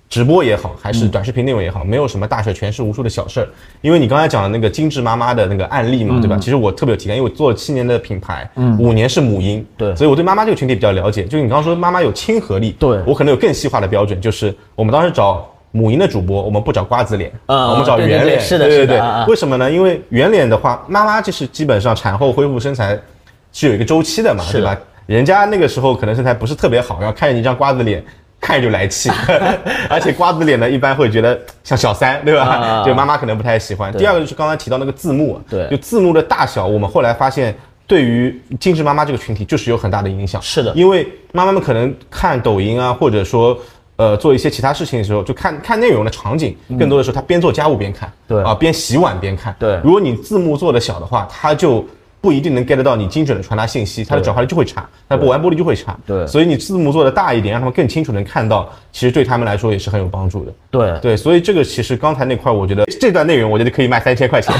直播也好，还是短视频内容也好，没有什么大事，全是无数的小事儿。因为你刚才讲的那个精致妈妈的那个案例嘛，对吧？其实我特别有体感，因为我做了七年的品牌，嗯五年是母婴，对所以我对妈妈这个群体比较了解。就你刚刚说妈妈有亲和力，对我可能有更细化的标准，就是我们当时找。母婴的主播，我们不找瓜子脸，嗯我们找对对圆脸，对是的对对对为什么呢？因为圆脸的话，妈妈就是基本上产后恢复身材是有一个周期的嘛，对吧？人家那个时候可能身材不是特别好，然后看见你一张瓜子脸，(laughs) 看着就来气，而且瓜子脸呢，一般会觉得像小三，对吧？啊啊啊就妈妈可能不太喜欢。第二个就是刚才提到那个字幕，对就字幕的大小，我们后来发现。对于精致妈妈这个群体，就是有很大的影响。是的因为妈妈们可能看抖音啊，或者说呃做一些其他事情的时候，就看看内容的场景，更多的时候他边做家务边看，嗯对啊，边洗碗边看。对如果你字幕做的小的话，他就不一定能 get 到你精准的传达信息，它的转化率就会差，它的播完播率就会差。对所以你字幕做的大一点，让他们更清楚能看到，其实对他们来说也是很有帮助的。对对，所以这个其实刚才那块，我觉得这段内容，我觉得可以卖三千块钱。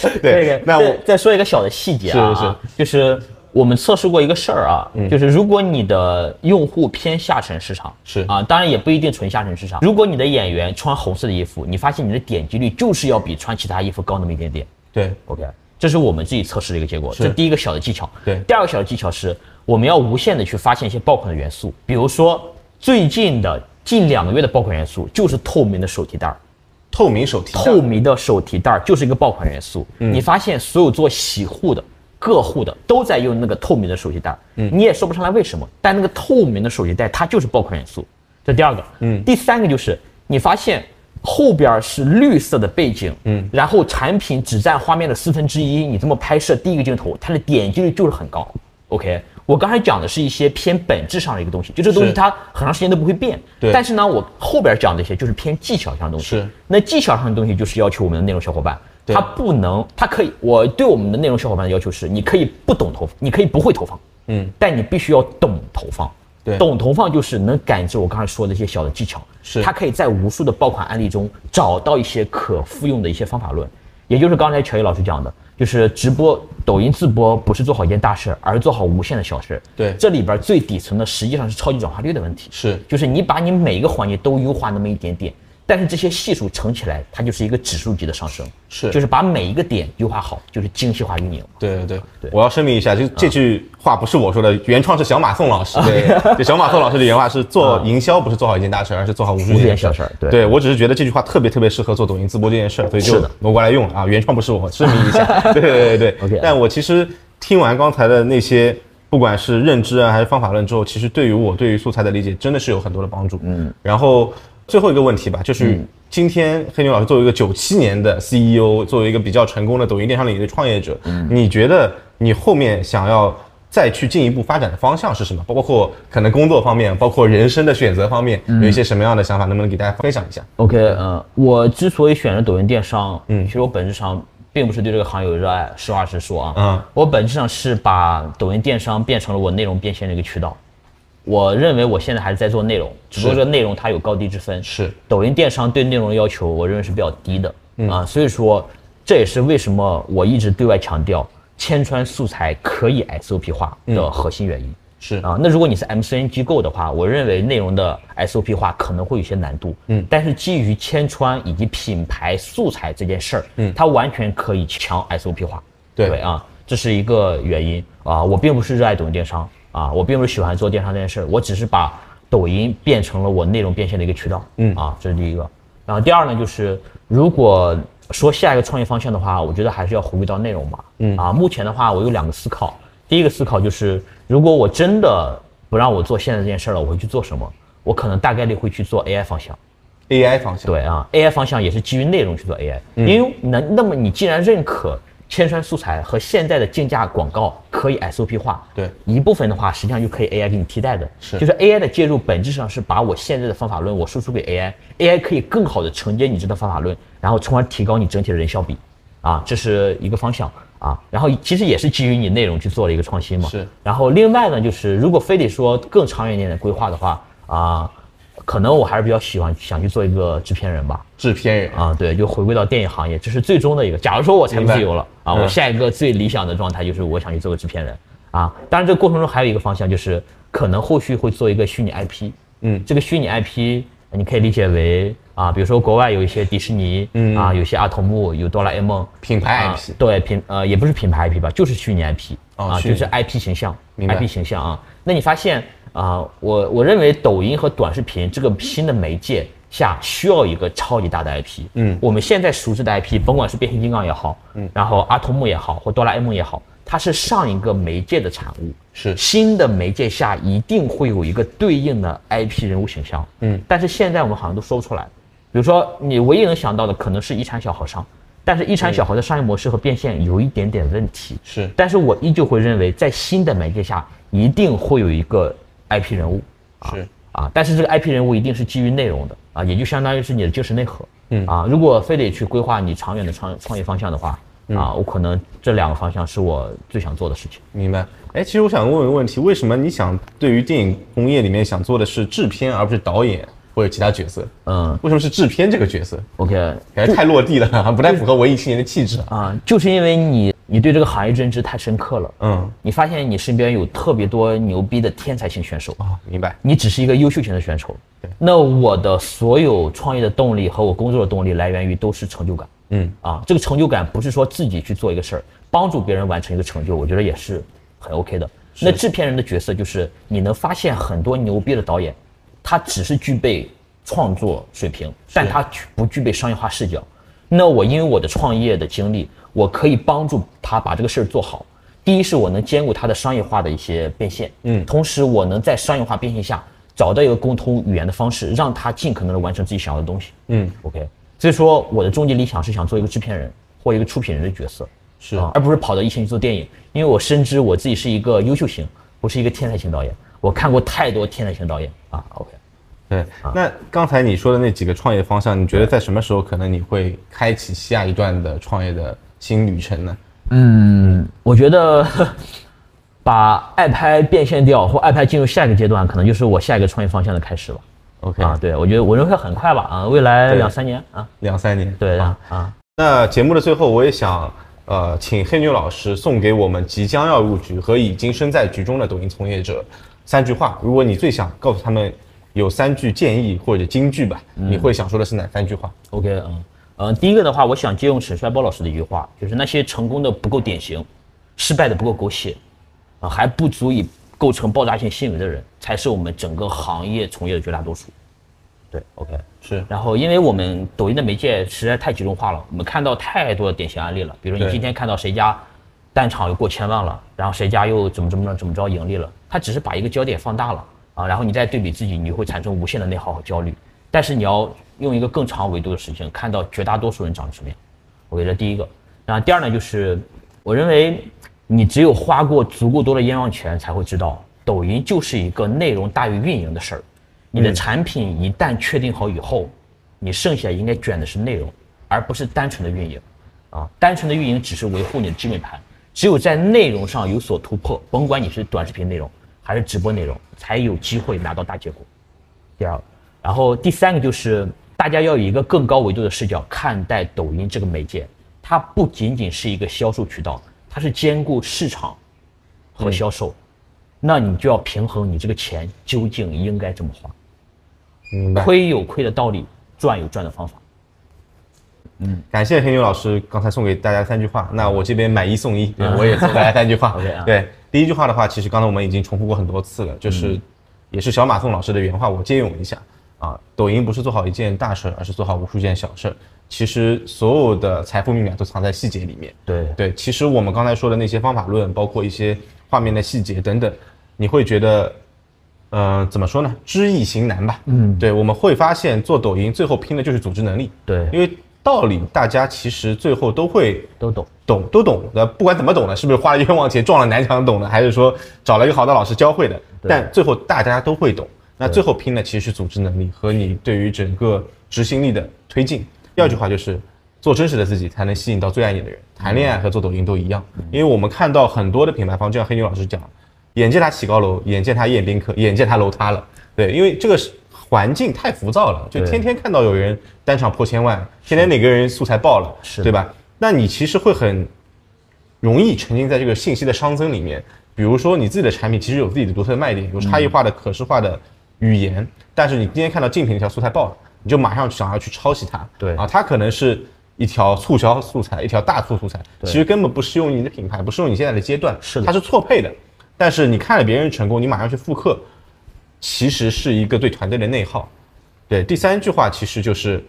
这 (laughs) 对，那我再再说一个小的细节啊，是是就是我们测试过一个事儿啊，就是如果你的用户偏下沉市场，是啊，当然也不一定纯下沉市场。如果你的演员穿红色的衣服，你发现你的点击率就是要比穿其他衣服高那么一点点。对 OK，这是我们自己测试的一个结果，这第一个小的技巧。对第二个小的技巧是，我们要无限的去发现一些爆款的元素，比如说最近的近两个月的爆款元素就是透明的手提袋儿。透明手提袋透明的手提袋儿就是一个爆款元素。嗯你发现所有做洗护的、个护的都在用那个透明的手机袋。嗯，你也说不上来为什么，但那个透明的手机袋它就是爆款元素。这第二个，嗯，第三个就是你发现后边是绿色的背景，嗯，然后产品只占画面的四分之一，你这么拍摄第一个镜头，它的点击率就是很高。OK，我刚才讲的是一些偏本质上的一个东西，就这东西它很长时间都不会变。对。但是呢，我后边讲的一些就是偏技巧上的东西。是。那技巧上的东西就是要求我们的内容小伙伴，对。他不能，他可以，我对我们的内容小伙伴的要求是，你可以不懂投放，你可以不会投放，嗯，但你必须要懂投放。对。懂投放就是能感知我刚才说的一些小的技巧，是。他可以在无数的爆款案例中找到一些可复用的一些方法论，也就是刚才乔伊老师讲的，就是直播抖音自播不是做好一件大事，而是做好无限的小事。对。这里边最底层的实际上是超级转化率的问题。是。就是你把你每一个环节都优化那么一点点，但是这些系数乘起来，它就是一个指数级的上升，是就是把每一个点优化好，就是精细化运营。对对对对我要声明一下，就这句话不是我说的，原创是小马宋老师。对，(laughs) 对小马宋老师的原话是做营销不是做好一件大事，而是做好无数件件小事儿对对我只是觉得这句话特别特别适合做抖音直播这件事儿，所以就挪过来用了啊。原创不是我，声明一下。(laughs) 对对对对 OK 但我其实听完刚才的那些。不管是认知啊，还是方法论之后，其实对于我对于素材的理解真的是有很多的帮助。嗯，然后最后一个问题吧，就是今天黑牛老师作为一个九七年的 CEO，作为一个比较成功的抖音电商领域的创业者，你觉得你后面想要再去进一步发展的方向是什么？包括可能工作方面，包括人生的选择方面，有一些什么样的想法，能不能给大家分享一下？OK，呃，我之所以选择抖音电商，嗯，其实我本质上并不是对这个行业有热爱，实话实说啊，嗯，我本质上是把抖音电商变成了我内容变现的一个渠道。我认为我现在还是在做内容，只不过这个内容它有高低之分。是。抖音电商对内容的要求，我认为是比较低的、啊，所以说这也是为什么我一直对外强调千川素材可以 SOP 化的核心原因。是。啊，那如果你是 MCN 机构的话，我认为内容的 SOP 化可能会有些难度，嗯，但是基于千川以及品牌素材这件事儿，嗯，它完全可以强 SOP 化，对啊，这是一个原因。啊，我并不是热爱抖音电商啊，我并不是喜欢做电商这件事儿，我只是把抖音变成了我内容变现的一个渠道，嗯。啊，这是第一个，然后第二呢，就是如果说下一个创业方向的话，我觉得还是要回归到内容吧，嗯。啊，目前的话我有两个思考，第一个思考就是，如果我真的不让我做现在这件事儿了，我会去做什么？我可能大概率会去做 AI 方向。AI 方向。对啊，AI 方向也是基于内容去做 AI，、因为那那么你既然认可千川素材和现在的竞价广告可以 SOP 化，对。一部分的话实际上就可以 AI 给你替代的，是。就是 AI 的介入本质上是把我现在的方法论我输出给 AI，AI 可以更好的承接你这套方法论，然后从而提高你整体的人效比，啊，这是一个方向。啊，然后其实也是基于你内容去做了一个创新嘛，是。然后另外呢，就是如果非得说更长远一点的规划的话啊，可能我还是比较喜欢想去做一个制片人吧。制片人啊，对，就回归到电影行业，这是最终的一个。假如说我财务自由了啊，嗯我下一个最理想的状态就是我想去做个制片人啊。当然，这个过程中还有一个方向，就是可能后续会做一个虚拟 IP。嗯这个虚拟 IP 你可以理解为啊，比如说国外有一些迪士尼，嗯啊，有些阿童木，有哆啦 A 梦。品牌啊 IP，对品呃也不是品牌 IP 吧，就是虚拟 IP 啊，就是 IP 形象，IP 形象啊。那你发现啊，我我认为抖音和短视频这个新的媒介下需要一个超级大的 IP。嗯我们现在熟知的 IP，甭管是变形金刚也好，嗯，然后阿童木也好，或哆啦 A 梦也好，它是上一个媒介的产物。是新的媒介下一定会有一个对应的 IP 人物形象，嗯，但是现在我们好像都说不出来。比如说，你唯一能想到的可能是遗产小和尚，但是一产小豪的商业模式和变现有一点点问题，是但是我依旧会认为，在新的媒介下一定会有一个 IP 人物，是啊，但是这个 IP 人物一定是基于内容的啊，也就相当于是你的精神内核。嗯啊，如果非得去规划你长远的创创业方向的话，嗯啊，我可能这两个方向是我最想做的事情。明白。哎，其实我想问一个问题，为什么你想对于电影工业里面想做的是制片，而不是导演或者其他角色？嗯为什么是制片这个角色？，OK，感觉太落地了，不太符合文艺青年的气质。啊，就是因为你你对这个行业认知太深刻了，嗯，你发现你身边有特别多牛逼的天才型选手，哦，明白。你只是一个优秀型的选手。那我的所有创业的动力和我工作的动力来源于都是成就感。嗯啊，这个成就感不是说自己去做一个事儿，帮助别人完成一个成就，我觉得也是很 OK 的。那制片人的角色就是你能发现很多牛逼的导演，他只是具备创作水平，但他不具备商业化视角。那我因为我的创业的经历，我可以帮助他把这个事儿做好。第一是我能兼顾他的商业化的一些变现，嗯同时我能在商业化变现下找到一个沟通语言的方式，让他尽可能的完成自己想要的东西。嗯，OK，所以说我的终极理想是想做一个制片人或一个出品人的角色，是啊而不是跑到一线去做电影，因为我深知我自己是一个优秀型，不是一个天才型导演。我看过太多天才型导演啊。OK，对。那刚才你说的那几个创业方向，你觉得在什么时候可能你会开启下一段的创业的新旅程呢？嗯，我觉得 (laughs) 把爱拍变现掉或爱拍进入下一个阶段，可能就是我下一个创业方向的开始了。OK，啊，对，我觉得我认为会很快吧，啊，未来两三年啊，两三年。对啊啊。啊，那节目的最后，我也想呃，请黑牛老师送给我们即将要入局和已经身在局中的抖音从业者三句话。如果你最想告诉他们有三句建议或者金句吧，你会想说的是哪三句话？OK，嗯嗯，第一个的话，我想借用沈帅波老师的一句话，就是那些成功的不够典型，失败的不够狗血，啊，还不足以构成爆炸性新闻的人，才是我们整个行业从业的绝大多数。对，OK，是然后，因为我们抖音的媒介实在太集中化了，我们看到太多的典型案例了。比如你今天看到谁家单场又过千万了，然后谁家又怎么怎么着怎么着盈利了，他只是把一个焦点放大了啊，然后你再对比自己，你会产生无限的内耗和焦虑。但是你要用一个更长维度的事情，看到绝大多数人长什么样。我觉得第一个，然后第二呢，就是我认为你只有花过足够多的冤枉钱，才会知道抖音就是一个内容大于运营的事儿。你的产品一旦确定好以后，你剩下应该卷的是内容，而不是单纯的运营。啊，单纯的运营只是维护你的基本盘，只有在内容上有所突破，甭管你是短视频内容还是直播内容，才有机会拿到大结果。第二个，然后第三个就是大家要有一个更高维度的视角看待抖音这个媒介，它不仅仅是一个销售渠道，它是兼顾市场和销售，那你就要平衡你这个钱究竟应该怎么花。亏有亏的道理，赚有赚的方法。嗯感谢黑牛老师刚才送给大家三句话，那我这边买一送一，对我也送大家三句话。(laughs) 对，第一句话的话，其实刚才我们已经重复过很多次了，就是也是小马宋老师的原话，我借用一下啊。抖音不是做好一件大事儿，而是做好无数件小事儿。其实所有的财富密码都藏在细节里面。对对，其实我们刚才说的那些方法论，包括一些画面的细节等等，你会觉得，呃，怎么说呢？知易行难吧。嗯，对，我们会发现做抖音最后拼的就是组织能力。对因为道理大家其实最后都会都懂。懂，都懂的。不管怎么懂的，是不是花了冤枉钱撞了南墙懂的，还是说找了一个好的老师教会的？但最后大家都会懂。那最后拼的其实是组织能力和你对于整个执行力的推进。第二句话就是。做真实的自己，才能吸引到最爱你的人。谈恋爱和做抖音都一样，因为我们看到很多的品牌方，就像黑牛老师讲，眼见他起高楼，眼见他宴宾客，眼见他楼塌了。对，因为这个是环境太浮躁了，就天天看到有人单场破千万，天天哪个人素材爆了，是对吧？那你其实会很容易沉浸在这个信息的熵增里面。比如说你自己的产品其实有自己的独特的卖点，有差异化的可视化的语言，但是你今天看到竞品一条素材爆了，你就马上想要去抄袭它。对啊，它可能是一条促销素材，一条大促素材，其实根本不适用于你的品牌，不适用你现在的阶段，是的它是错配的。但是你看了别人成功，你马上去复刻，其实是一个对团队的内耗。对，第三句话其实就是，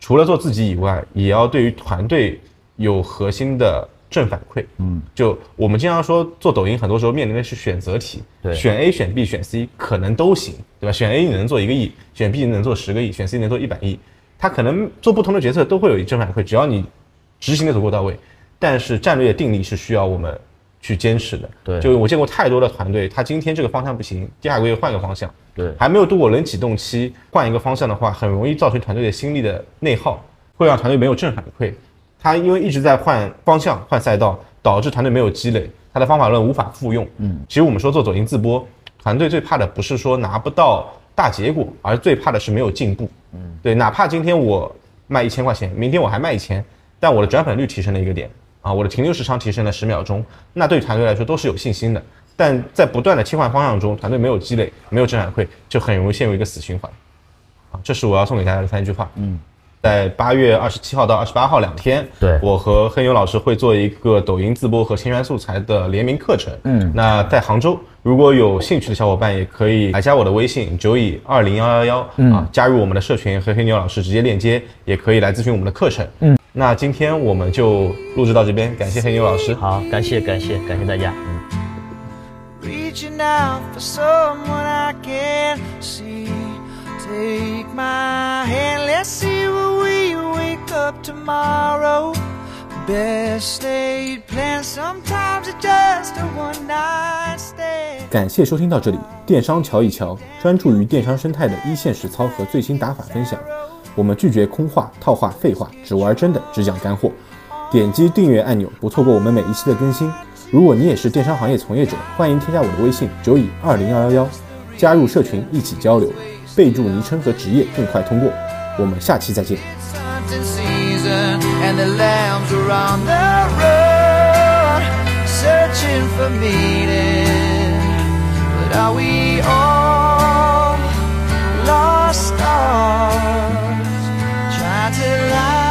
除了做自己以外，也要对于团队有核心的正反馈。嗯，就我们经常说做抖音，很多时候面临的是选择题，对选 A、选 B、选 C 可能都行，对吧？选 A 你能做一个亿，选 B 你能做十个亿，选 C 能做一百亿，他可能做不同的决策都会有正反馈，只要你执行的足够到位。但是战略定力是需要我们去坚持的。对就我见过太多的团队，他今天这个方向不行，第二个月换个方向，对还没有度过冷启动期，换一个方向的话，很容易造成团队的心力的内耗，会让团队没有正反馈。他因为一直在换方向、换赛道，导致团队没有积累，他的方法论无法复用。嗯，其实我们说做抖音自播，团队最怕的不是说拿不到大结果，而最怕的是没有进步。嗯，对，哪怕今天我卖一千块钱，明天我还卖一千，但我的转粉率提升了一个点啊，我的停留时长提升了十秒钟，那对团队来说都是有信心的。但在不断的切换方向中，团队没有积累，没有正反馈，就很容易陷入一个死循环。啊，这是我要送给大家的三句话。嗯，在八月二十七号到二十八号两天，对我和黑牛老师会做一个抖音自播和千元素材的联名课程。嗯那在杭州，如果有兴趣的小伙伴，也可以来加我的微信九乙二零幺幺幺啊，加入我们的社群，和黑牛老师直接链接，也可以来咨询我们的课程。嗯，那今天我们就录制到这边，感谢黑牛老师。好，感谢感谢感谢大家。嗯。reaching out for someone I can see. Take my hand, let's see where we wake up tomorrow. Best laid plans, sometimes it's just a one night stand. 感谢收听到这里，电商瞧一瞧，专注于电商生态的一线实操和最新打法分享。我们拒绝空话、套话、废话，只玩真的，只讲干货。点击订阅按钮，不错过我们每一期的更新。如果你也是电商行业从业者，欢迎添加我的微信九乙二零二幺幺，加入社群一起交流，备注昵称和职业，更快通过。我们下期再见。And the lambs the road searching for meaning. But are we all lost? satellite